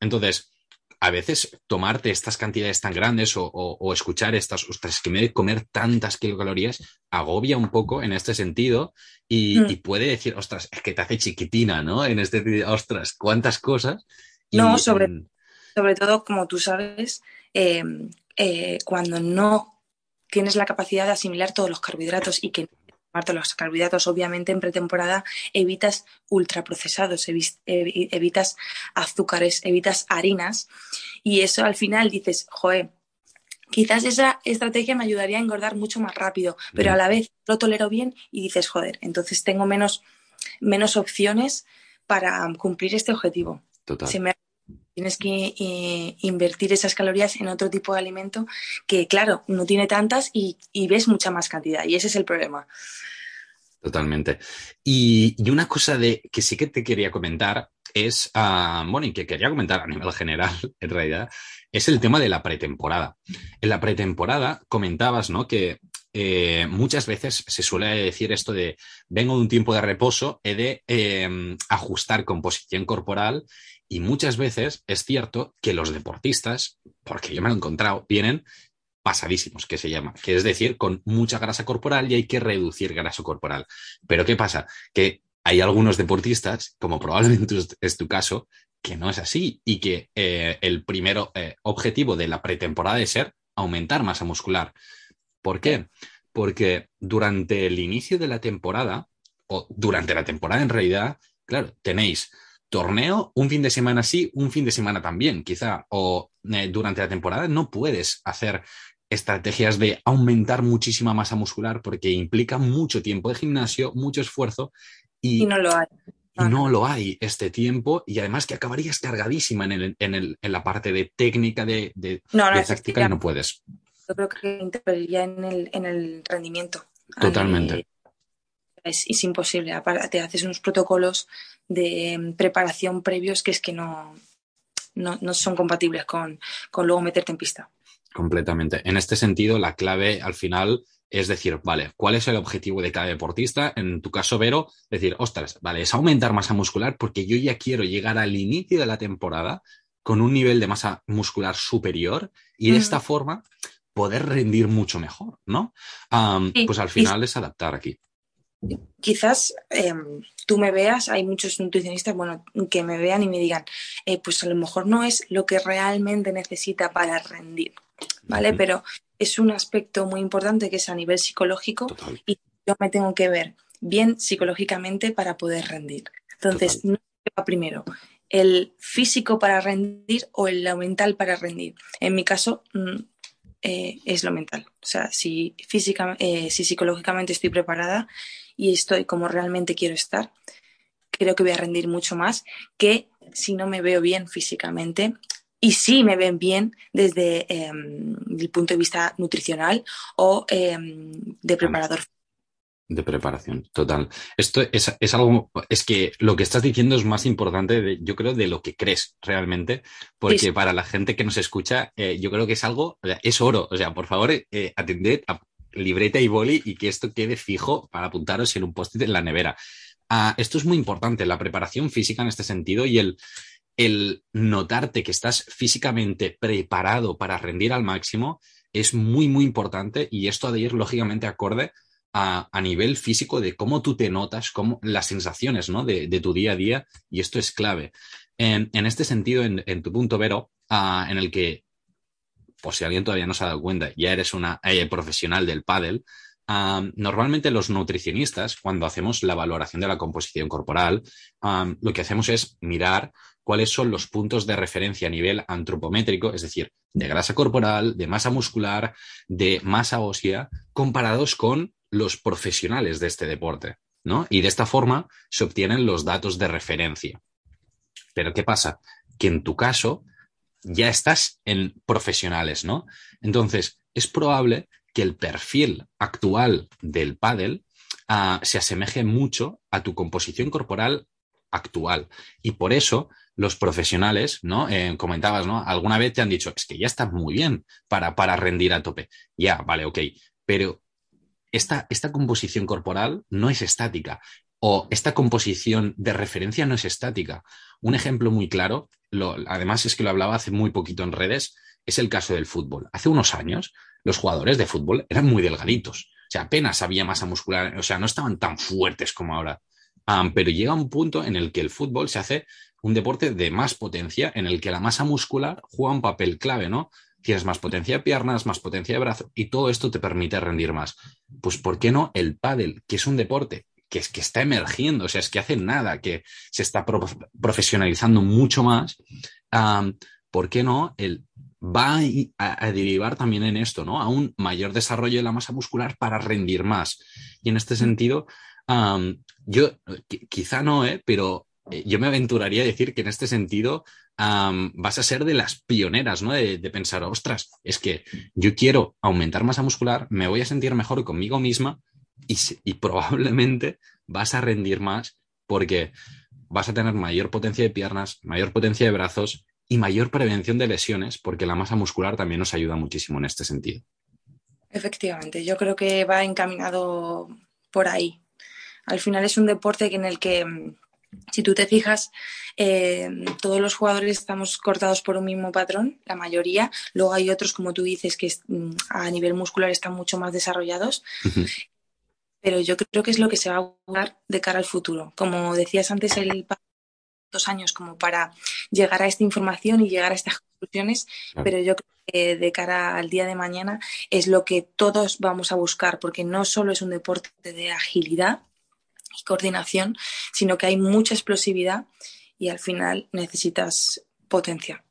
Speaker 1: entonces, a veces tomarte estas cantidades tan grandes o, escuchar estas, ostras, que me de comer tantas kilocalorías, agobia un poco en este sentido y, mm. puede decir, ostras, es que te hace chiquitina, ¿no? En este, ostras, cuántas cosas.
Speaker 2: no, sobre, sobre todo, como tú sabes, em, eh, cuando no tienes la capacidad de asimilar todos los carbohidratos y que los carbohidratos, obviamente en pretemporada evitas ultraprocesados, evitas azúcares, evitas harinas y eso al final dices, joe, quizás esa estrategia me ayudaría a engordar mucho más rápido, pero a la vez lo tolero bien y dices, joder, entonces tengo menos, menos opciones para cumplir este objetivo.
Speaker 1: Total.
Speaker 2: Tienes que eh, invertir esas calorías en otro tipo de alimento que, claro, no tiene tantas y, ves mucha más cantidad. Y ese es el problema.
Speaker 1: Totalmente. Y, una cosa de que sí que te quería comentar es, ah, bueno, y que quería comentar a nivel general, <laughs> en realidad, es el tema de la pretemporada. En la pretemporada comentabas, ¿no? Que eh, muchas veces se suele decir esto de vengo de un tiempo de reposo, he de em, ajustar composición corporal y muchas veces es cierto que los deportistas, porque yo me lo he encontrado, vienen pasadísimos, que se llama, que es decir, con mucha grasa corporal y hay que reducir grasa corporal. Pero ¿qué pasa? Que hay algunos deportistas, como probablemente es tu caso, que no es así y que eh, el primer eh, objetivo de la pretemporada es ser aumentar masa muscular. ¿Por qué? Porque durante el inicio de la temporada, o durante la temporada en realidad, claro, tenéis torneo, un fin de semana sí, un fin de semana también, quizá, o eh, durante la temporada no puedes hacer estrategias de aumentar muchísima masa muscular porque implica mucho tiempo de gimnasio, mucho esfuerzo y,
Speaker 2: no lo hay.
Speaker 1: Y no lo hay este tiempo y además que acabarías cargadísima en, el, en, el, en la parte de técnica, de, de,
Speaker 2: no, no,
Speaker 1: táctica y no puedes.
Speaker 2: Yo creo que interferiría en el, en el rendimiento.
Speaker 1: Totalmente.
Speaker 2: Es, es, imposible. Te haces unos protocolos de mm, preparación previos que es que no, no, no son compatibles con, con luego meterte en pista.
Speaker 1: Completamente. En este sentido, la clave al final es decir, vale, ¿cuál es el objetivo de cada deportista? En tu caso, Vero, decir, ostras, vale, es aumentar masa muscular porque yo ya quiero llegar al inicio de la temporada con un nivel de masa muscular superior y de esta forma poder rendir mucho mejor, ¿no? Pues al final es adaptar aquí.
Speaker 2: Quizás em, tú me veas, hay muchos nutricionistas, bueno, que me vean y me digan, eh, pues a lo mejor no es lo que realmente necesita para rendir. ¿vale? Pero es un aspecto muy importante que es a nivel psicológico y yo me tengo que ver bien psicológicamente para poder rendir. Entonces, no va primero el físico para rendir o el lo mental para rendir. En mi caso, mm, eh, es lo mental. O sea, si, física, eh, si psicológicamente estoy preparada y estoy como realmente quiero estar, creo que voy a rendir mucho más que si no me veo bien físicamente y sí me ven bien desde em, el punto de vista nutricional o em, de preparador.
Speaker 1: De preparación, total. Esto es, algo, es que lo que estás diciendo es más importante, yo creo, de lo que crees realmente, porque para la gente que nos escucha, eh, yo creo que es algo, es oro. O sea, por favor, eh, atended a libreta y boli y que esto quede fijo para apuntaros en un post-it en la nevera. Ah, esto es muy importante, la preparación física en este sentido y el, notarte que estás físicamente preparado para rendir al máximo es muy, muy importante y esto ha de ir lógicamente acorde a, nivel físico de cómo tú te notas, cómo, las sensaciones de, tu día a día, y esto es clave. En, este sentido, en, tu punto, Vero, ah, en el que, por si alguien todavía no se ha dado cuenta, ya eres una eh, profesional del pádel, normalmente los nutricionistas, cuando hacemos la valoración de la composición corporal, lo que hacemos es mirar cuáles son los puntos de referencia a nivel antropométrico, es decir, de grasa corporal, de masa muscular, de masa ósea, comparados con los profesionales de este deporte, ¿no? Y de esta forma se obtienen los datos de referencia. Pero ¿qué pasa? Que en tu caso ya estás en profesionales, ¿no? Entonces, es probable que el perfil actual del pádel ah, se asemeje mucho a tu composición corporal actual. Y por eso los profesionales, ¿no? Eh, comentabas, ¿no? Alguna vez te han dicho, es que ya estás muy bien para, para rendir a tope. Ya, vale, ok. Pero esta, esta composición corporal no es estática o esta composición de referencia no es estática. Un ejemplo muy claro, además es que lo hablaba hace muy poquito en redes, es el caso del fútbol. Hace unos años los jugadores de fútbol eran muy delgaditos, o sea, apenas había masa muscular, o sea, no estaban tan fuertes como ahora. pero llega un punto en el que el fútbol se hace un deporte de más potencia en el que la masa muscular juega un papel clave, ¿no? Tienes más potencia de piernas, más potencia de brazo y todo esto te permite rendir más. Pues ¿por qué no el pádel, que es un deporte que es que está emergiendo, o sea, es que hace nada, que se está profesionalizando mucho más, ¿por qué no el va a, derivar también en esto, ¿no? A un mayor desarrollo de la masa muscular para rendir más. Y en este sentido, yo quizá no, ¿eh? pero eh, yo me aventuraría a decir que en este sentido vas a ser de las pioneras, ¿no? De, pensar, ostras, es que yo quiero aumentar masa muscular, me voy a sentir mejor conmigo misma y, probablemente vas a rendir más porque vas a tener mayor potencia de piernas, mayor potencia de brazos y mayor prevención de lesiones porque la masa muscular también nos ayuda muchísimo en este sentido.
Speaker 2: Efectivamente, yo creo que va encaminado por ahí. Al final es un deporte en el que mm, si tú te fijas, eh, todos los jugadores estamos cortados por un mismo patrón, la mayoría. Luego hay otros, como tú dices, que mm, a nivel muscular están mucho más desarrollados. Pero yo creo que es lo que se va a jugar de cara al futuro. Como decías antes, el dos años como para llegar a esta información y llegar a estas conclusiones, pero yo creo que de cara al día de mañana es lo que todos vamos a buscar, porque no solo es un deporte de agilidad, y coordinación, sino que hay mucha explosividad y al final necesitas potencia.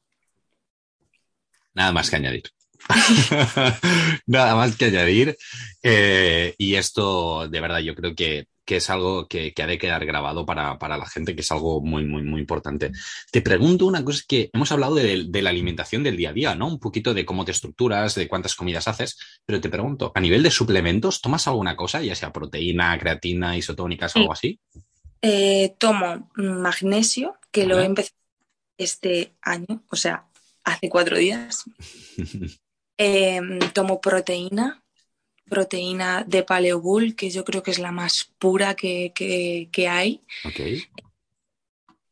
Speaker 1: Nada más que añadir. <laughs> Nada más que añadir. Eh, y esto, de verdad, yo creo que que es algo que, ha de quedar grabado para, la gente, que es algo muy, muy, muy importante. Te pregunto una cosa que hemos hablado de, la alimentación del día a día, ¿no? Un poquito de cómo te estructuras, de cuántas comidas haces, pero te pregunto, a nivel de suplementos, ¿tomas alguna cosa, ya sea proteína, creatina, isotónicas, algo así?
Speaker 2: Eh, tomo magnesio, que lo he empezado este año, o sea, hace cuatro días. <laughs> Em, tomo proteína, proteína de Paleobull, que yo creo que es la más pura que, hay.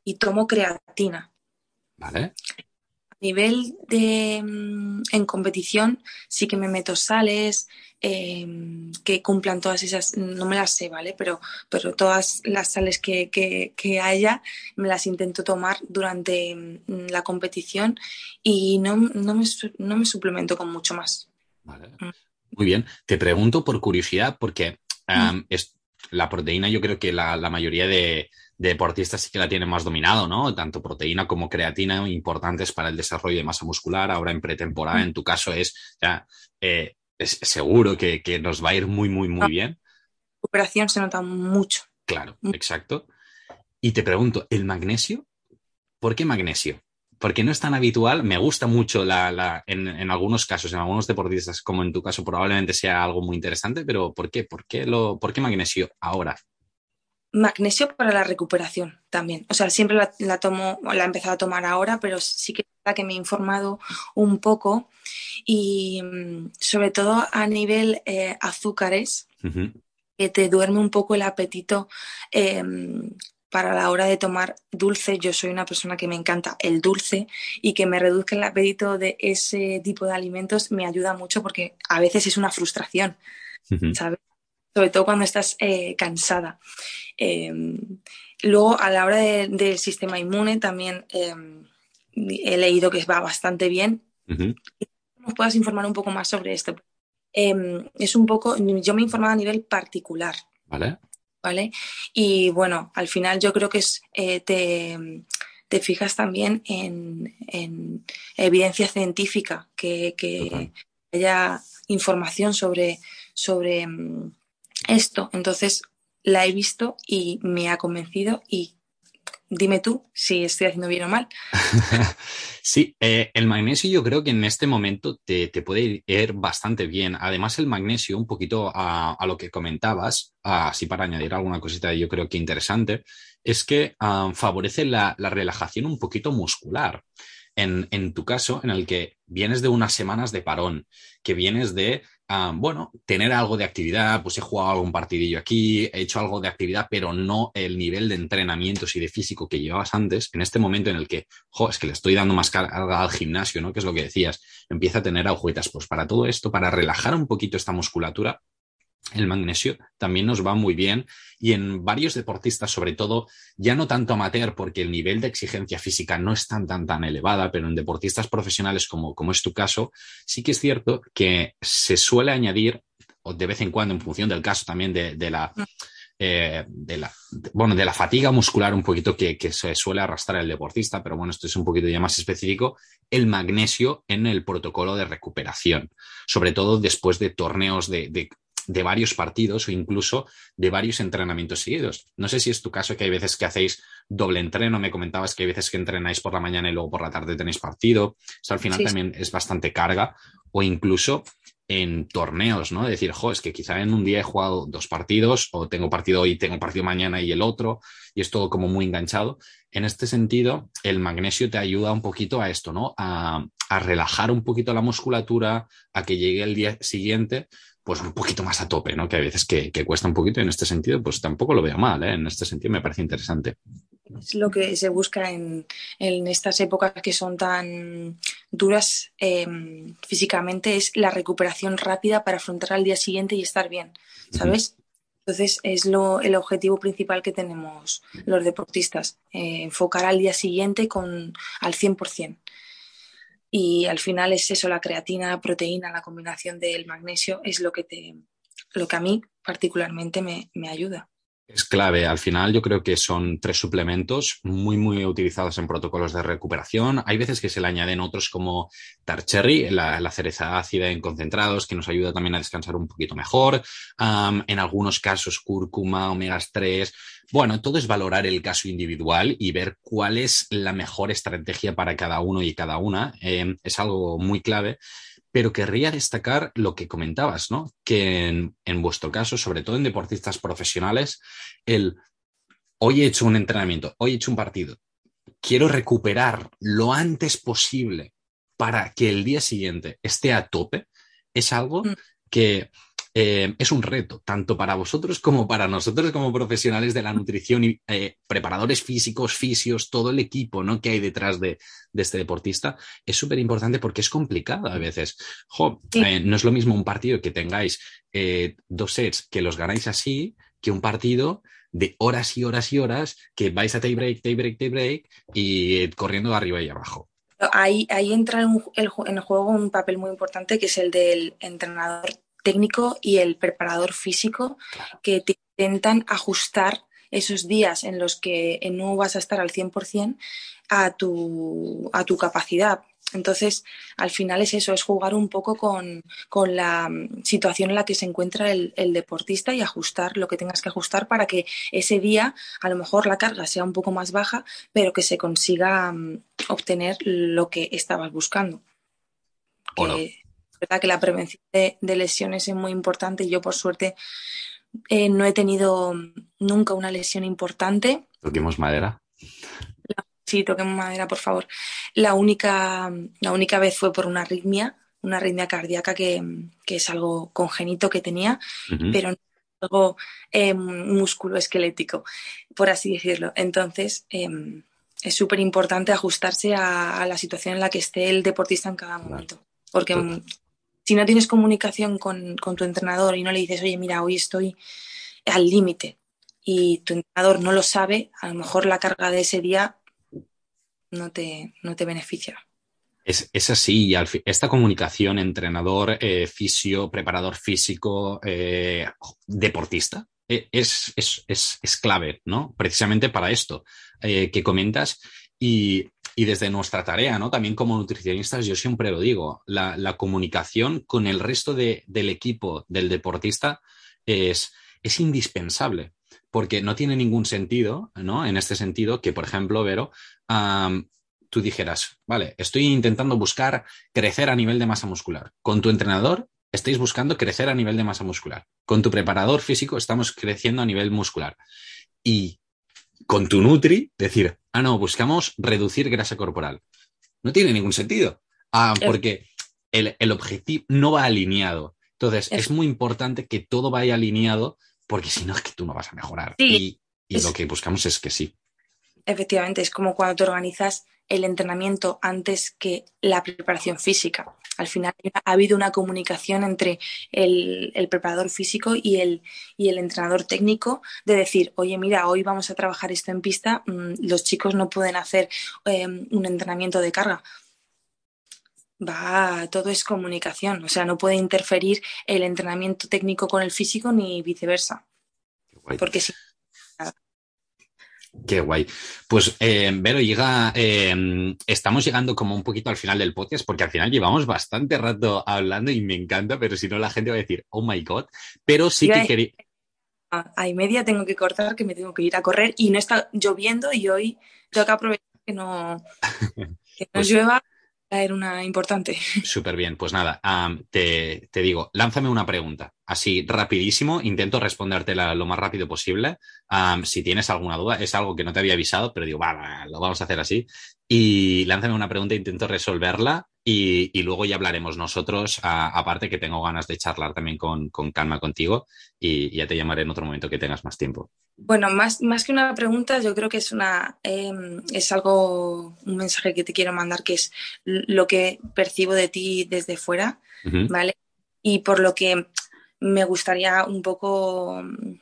Speaker 2: Y tomo creatina.
Speaker 1: Vale.
Speaker 2: Nivel de mm, en competición, sí que me meto sales em, que cumplan todas esas, no me las sé, ¿vale? Pero, pero todas las sales que, haya me las intento tomar durante mm, la competición y no, no, me, no me suplemento con mucho más.
Speaker 1: Vale. Mm. Muy bien. Te pregunto por curiosidad, porque es, la proteína yo creo que la, mayoría de, deportistas sí que la tienen más dominado, ¿no? Tanto proteína como creatina importantes para el desarrollo de masa muscular. Ahora en pretemporada, mm. en tu caso, es, ya, eh, es seguro que, nos va a ir muy, muy, muy bien.
Speaker 2: La recuperación se nota mucho.
Speaker 1: Claro, mm. exacto. Y te pregunto, ¿el magnesio? ¿Por qué magnesio? Porque no es tan habitual. Me gusta mucho la, en, algunos casos, en algunos deportistas, como en tu caso, probablemente sea algo muy interesante, pero ¿por qué? ¿Por qué, lo, por qué magnesio ahora?
Speaker 2: Magnesio para la recuperación también. O sea, siempre la, tomo, la he empezado a tomar ahora, pero sí que es que me he informado un poco y mm, sobre todo a nivel eh, azúcares, que te duerme un poco el apetito em, para la hora de tomar dulce, yo soy una persona que me encanta el dulce y que me reduzca el apetito de ese tipo de alimentos me ayuda mucho porque a veces es una frustración, ¿sabes? sobre todo cuando estás eh, cansada. Em, luego, a la hora del sistema inmune, también em, he leído que va bastante bien. ¿Nos puedas informar un poco más sobre esto? Em, es un poco, yo me he informado a nivel particular.
Speaker 1: Vale.
Speaker 2: ¿Vale? Y bueno, al final yo creo que es, eh, te, fijas también en, evidencia científica, que, haya información sobre, sobre em, esto. Entonces la he visto y me ha convencido y dime tú si estoy haciendo bien o mal. <laughs>
Speaker 1: sí, eh, el magnesio yo creo que en este momento te, puede ir bastante bien. Además, el magnesio, un poquito a, lo que comentabas, así para añadir alguna cosita yo creo que interesante, es que ah, favorece la, relajación un poquito muscular. En, en, tu caso, en el que vienes de unas semanas de parón, que vienes de bueno, tener algo de actividad, pues he jugado algún partidillo aquí, he hecho algo de actividad, pero no el nivel de entrenamientos y de físico que llevabas antes, en este momento en el que, jo, es que le estoy dando más carga al gimnasio, ¿no? Que es lo que decías, empieza a tener agujetas. Pues para todo esto, para relajar un poquito esta musculatura, el magnesio también nos va muy bien y en varios deportistas, sobre todo, ya no tanto amateur porque el nivel de exigencia física no es tan, tan, tan elevada, pero en deportistas profesionales como, como es tu caso, sí que es cierto que se suele añadir, o de vez en cuando, en función del caso también de, la... Eh, de la, bueno, de la fatiga muscular un poquito que, se suele arrastrar el deportista, pero bueno, esto es un poquito ya más específico, el magnesio en el protocolo de recuperación, sobre todo después de torneos de, de varios partidos o incluso de varios entrenamientos seguidos. No sé si es tu caso que hay veces que hacéis doble entreno, me comentabas que hay veces que entrenáis por la mañana y luego por la tarde tenéis partido. Eso al final también es bastante carga o incluso en torneos, ¿no? Decir, jo, es que quizá en un día he jugado dos partidos o tengo partido hoy, tengo partido mañana y el otro y es todo como muy enganchado. En este sentido, el magnesio te ayuda un poquito a esto, ¿no? A, a relajar un poquito la musculatura, a que llegue el día siguiente pues un poquito más a tope, ¿no? Que hay veces que, cuesta un poquito y en este sentido, pues tampoco lo veo mal, ¿eh? En este sentido me parece interesante.
Speaker 2: Es lo que se busca en, estas épocas que son tan duras em, físicamente, es la recuperación rápida para afrontar al día siguiente y estar bien, ¿sabes? Entonces es lo, el objetivo principal que tenemos los deportistas, eh, enfocar al día siguiente con, al 100%. Y al final es eso, la creatina, proteína, la combinación del magnesio es lo que, te, lo que a mí particularmente me, me ayuda.
Speaker 1: Es clave. Al final yo creo que son tres suplementos muy, muy utilizados en protocolos de recuperación. Hay veces que se le añaden otros como Tarcherry, la, la cereza ácida en concentrados, que nos ayuda también a descansar un poquito mejor. en algunos casos, cúrcuma, omegas 3. Bueno, todo es valorar el caso individual y ver cuál es la mejor estrategia para cada uno y cada una. Em, es algo muy clave pero querría destacar lo que comentabas, ¿no? Que en, vuestro caso, sobre todo en deportistas profesionales, el hoy he hecho un entrenamiento, hoy he hecho un partido, quiero recuperar lo antes posible para que el día siguiente esté a tope, es algo mm. que eh, es un reto, tanto para vosotros como para nosotros como profesionales de la nutrición y eh, preparadores físicos, fisios, todo el equipo ¿no? que hay detrás de, este deportista, es súper importante porque es complicado a veces. Eh, no es lo mismo un partido que tengáis dos sets que los ganáis así que un partido de horas y horas y horas que vais a tie break, tie break, tie break y corriendo de arriba y abajo.
Speaker 2: Ahí, ahí entra en el juego un papel muy importante que es el del entrenador técnico y el preparador físico que te intentan ajustar esos días en los que no vas a estar al 100% a tu, a tu capacidad. Entonces, al final es eso, es jugar un poco con, la situación en la que se encuentra el, deportista y ajustar lo que tengas que ajustar para que ese día a lo mejor la carga sea un poco más baja, pero que se consiga mm, obtener lo que estabas buscando verdad que la prevención de, lesiones es muy importante. Yo, por suerte, eh, no he tenido nunca una lesión importante.
Speaker 1: Toquemos madera.
Speaker 2: sí, toquemos madera, por favor. La única, la única vez fue por una arritmia, una arritmia cardíaca que, es algo congénito que tenía, pero no algo eh, musculoesquelético, por así decirlo. Entonces, em, es súper importante ajustarse a, la situación en la que esté el deportista en cada momento. Porque si no tienes comunicación con, tu entrenador y no le dices, oye, mira, hoy estoy al límite y tu entrenador no lo sabe, a lo mejor la carga de ese día no te, no te beneficia.
Speaker 1: Es, así, y esta comunicación entrenador, eh, fisio, preparador físico, eh, deportista, eh, es, es, clave, ¿no? Precisamente para esto que comentas. Y, desde nuestra tarea, ¿no? También como nutricionistas, yo siempre lo digo, la, comunicación con el resto del equipo del deportista es, es indispensable porque no tiene ningún sentido, ¿no? En este sentido, que, por ejemplo, Vero, tú dijeras, vale, estoy intentando buscar crecer a nivel de masa muscular. Con tu entrenador estáis buscando crecer a nivel de masa muscular. Con tu preparador físico estamos creciendo a nivel muscular. Y con tu Nutri, decir, ah, no, buscamos reducir grasa corporal. No tiene ningún sentido. Ah, porque el, objetivo no va alineado. Entonces, es, muy importante que todo vaya alineado, porque si no es que tú no vas a mejorar. y, lo que buscamos es que sí.
Speaker 2: Efectivamente, es como cuando te organizas el entrenamiento antes que la preparación física. Al final ha habido una comunicación entre el, preparador físico y el, y el, entrenador técnico de decir, oye, mira, hoy vamos a trabajar esto en pista, mm, los chicos no pueden hacer em, un entrenamiento de carga. Va, todo es comunicación, o sea, no puede interferir el entrenamiento técnico con el físico ni viceversa. Porque si
Speaker 1: Qué guay. Pues, eh, Vero, llega, eh, estamos llegando como un poquito al final del podcast, porque al final llevamos bastante rato hablando y me encanta, pero si no la gente va a decir, oh my god. Pero sí que quería.
Speaker 2: A y media tengo que cortar, que me tengo que ir a correr y no está lloviendo y hoy tengo que aprovechar que no, que no <laughs> pues llueva era una importante. <laughs>
Speaker 1: Súper bien, pues nada, te, digo, lánzame una pregunta, así rapidísimo, intento respondértela lo más rápido posible. si tienes alguna duda, es algo que no te había avisado, pero digo, va, lo vamos a hacer así. Y lánzame una pregunta, intento resolverla y, luego ya hablaremos nosotros, aparte que tengo ganas de charlar también con, calma contigo y ya te llamaré en otro momento que tengas más tiempo.
Speaker 2: Bueno, más, más que una pregunta, yo creo que es una em, es algo, un mensaje que te quiero mandar, que es lo que percibo de ti desde fuera, ¿vale? Y por lo que me gustaría un poco mm,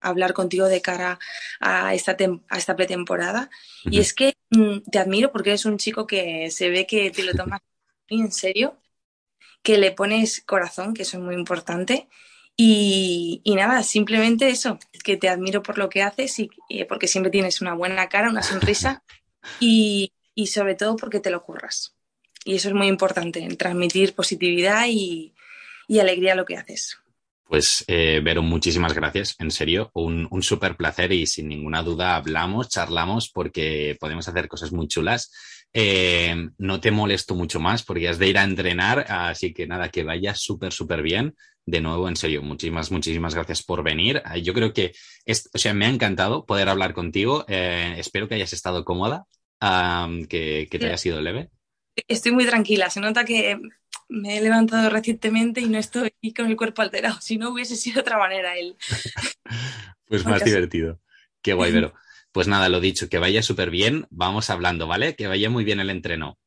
Speaker 2: hablar contigo de cara a esta, a esta pretemporada. Y es que te admiro porque eres un chico que se ve que te lo tomas muy en serio, que le pones corazón, que eso es muy importante. Y, nada, simplemente eso, que te admiro por lo que haces y, porque siempre tienes una buena cara, una sonrisa <laughs> y, sobre todo porque te lo curras. Y eso es muy importante, transmitir positividad y, alegría a lo que haces.
Speaker 1: Pues, eh, Vero, muchísimas gracias. En serio, un, un súper placer y sin ninguna duda hablamos, charlamos porque podemos hacer cosas muy chulas. Eh, no te molesto mucho más porque has de ir a entrenar, así que nada, que vaya súper, súper bien. De nuevo, en serio, muchísimas, muchísimas gracias por venir. Eh, yo creo que, es, o sea, me ha encantado poder hablar contigo. Eh, espero que hayas estado cómoda, que, que te haya sido leve.
Speaker 2: Estoy muy tranquila. Se nota que me he levantado recientemente y no estoy con el cuerpo alterado. Si no, hubiese sido de otra manera él. <laughs>
Speaker 1: pues más divertido. Qué guay, Vero. Pues nada, lo dicho, que vaya súper bien. Vamos hablando, ¿vale? Que vaya muy bien el entreno.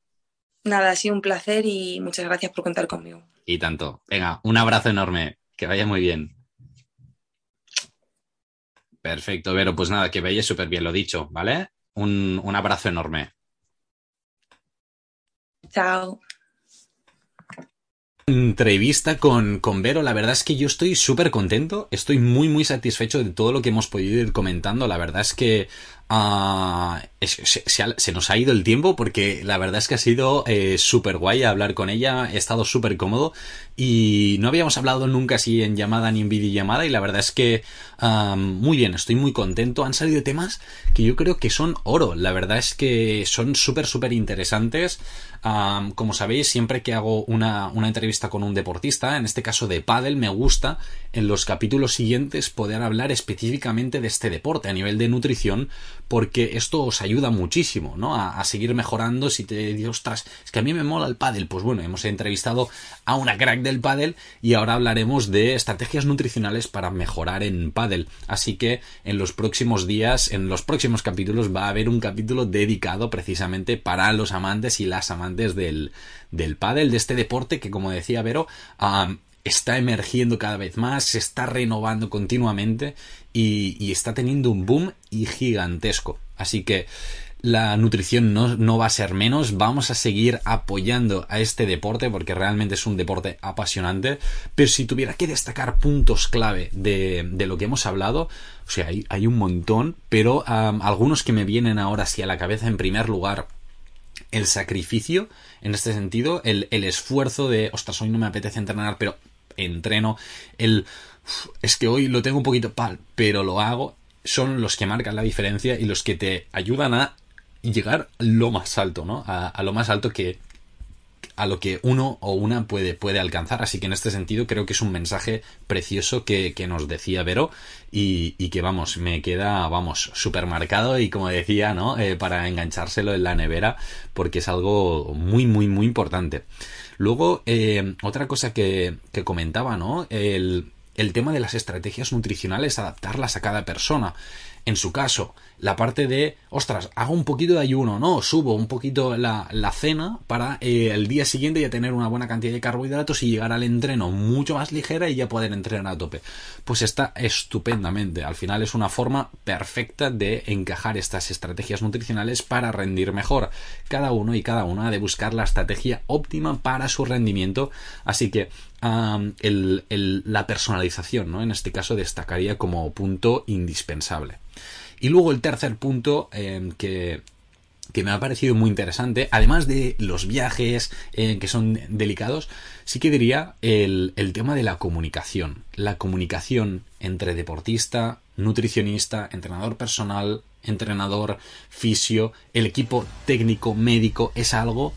Speaker 2: Nada, ha sido un placer y muchas gracias por contar conmigo.
Speaker 1: Y tanto. Venga, un abrazo enorme. Que vaya muy bien. Perfecto, Vero. Pues nada, que vaya súper bien, lo dicho, ¿vale? Un, un abrazo enorme.
Speaker 2: Chao
Speaker 1: entrevista con, con Vero. La verdad es que yo estoy súper contento. Estoy muy, muy satisfecho de todo lo que hemos podido ir comentando. La verdad es que uh, se, nos ha ido el tiempo porque la verdad es que ha sido eh, súper guay hablar con ella. He estado súper cómodo y no habíamos hablado nunca así en llamada ni en videollamada y la verdad es que muy bien, estoy muy contento. Han salido temas que yo creo que son oro. La verdad es que son súper, súper interesantes como sabéis, siempre que hago una, entrevista con un deportista, en este caso de pádel, me gusta en los capítulos siguientes poder hablar específicamente de este deporte a nivel de nutrición, porque esto os ayuda muchísimo, ¿no? A, seguir mejorando si te dices, ostras, es que a mí me mola el pádel. Pues bueno, hemos entrevistado a una crack del pádel y ahora hablaremos de estrategias nutricionales para mejorar en pádel. Así que en los próximos días, en los próximos capítulos va a haber un capítulo dedicado precisamente para los amantes y las amantes del, del pádel, de este deporte que como decía Vero, está emergiendo cada vez más, se está renovando continuamente y, está teniendo un boom y gigantesco. Así que la nutrición no, va a ser menos, vamos a seguir apoyando a este deporte porque realmente es un deporte apasionante, pero si tuviera que destacar puntos clave de, lo que hemos hablado, o sea, hay, un montón, pero algunos que me vienen ahora sí a la cabeza. En primer lugar, el sacrificio, en este sentido, el esfuerzo de, ostras, hoy no me apetece entrenar, pero entreno, el es que hoy lo tengo un poquito pal, pero lo hago, son los que marcan la diferencia y los que te ayudan a llegar lo más alto, ¿no? A, lo más alto que a lo que uno o una puede, puede alcanzar. Así que en este sentido creo que es un mensaje precioso que, nos decía Vero y, que vamos, me queda, vamos, súper marcado y como decía, ¿no? Eh, para enganchárselo en la nevera porque es algo muy, muy, muy importante. Luego, eh, otra cosa que, que comentaba, ¿no? El, el tema de las estrategias nutricionales, adaptarlas a cada persona. En su caso, la parte de, ostras, hago un poquito de ayuno, no, subo un poquito la, cena para eh, el día siguiente ya tener una buena cantidad de carbohidratos y llegar al entreno mucho más ligera y ya poder entrenar a tope. Pues está estupendamente. Al final es una forma perfecta de encajar estas estrategias nutricionales para rendir mejor. Cada uno y cada una de buscar la estrategia óptima para su rendimiento. Así que la personalización, ¿no? En este caso destacaría como punto indispensable. Y luego el tercer punto em, que, me ha parecido muy interesante, además de los viajes eh, que son delicados, sí que diría el, el, tema de la comunicación. La comunicación entre deportista, nutricionista, entrenador personal, entrenador, fisio, el equipo técnico, médico, es algo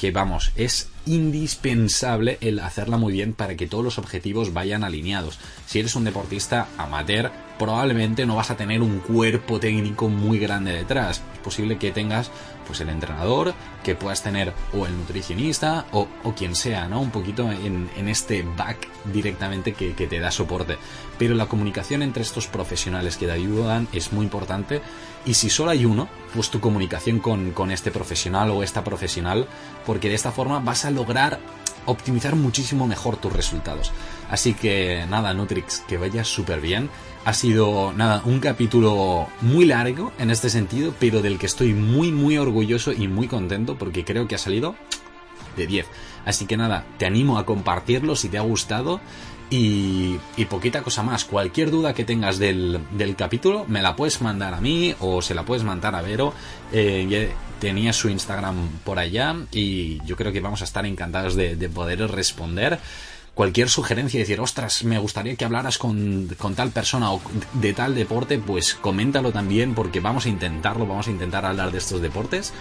Speaker 1: que vamos, es indispensable el hacerla muy bien para que todos los objetivos vayan alineados. Si eres un deportista amateur, probablemente no vas a tener un cuerpo técnico muy grande detrás. Es posible que tengas pues el entrenador, que puedas tener o el nutricionista o, quien sea, ¿no? Un poquito en, este back directamente que, que, te da soporte. Pero la comunicación entre estos profesionales que te ayudan es muy importante y si solo hay uno, pues tu comunicación con, con este profesional o esta profesional, porque de esta forma vas a lograr optimizar muchísimo mejor tus resultados. Así que nada, Nutrix, que vaya súper bien. Ha sido, nada, un capítulo muy largo en este sentido, pero del que estoy muy, muy orgulloso y muy contento porque creo que ha salido de 10. Así que nada, te animo a compartirlo si te ha gustado. Y, poquita cosa más. Cualquier duda que tengas del, capítulo, me la puedes mandar a mí o se la puedes mandar a Vero. Eh, tenía su Instagram por allá y yo creo que vamos a estar encantados de, de poder responder cualquier sugerencia y decir, ostras, me gustaría que hablaras con, con, tal persona o de tal deporte, pues coméntalo también porque vamos a intentarlo, vamos a intentar hablar de estos deportes.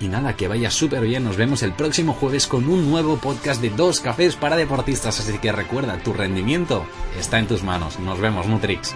Speaker 1: Y nada, que vaya súper bien, nos vemos el próximo jueves con un nuevo podcast de dos cafés para deportistas, así que recuerda, tu rendimiento está en tus manos. Nos vemos, Nutrix.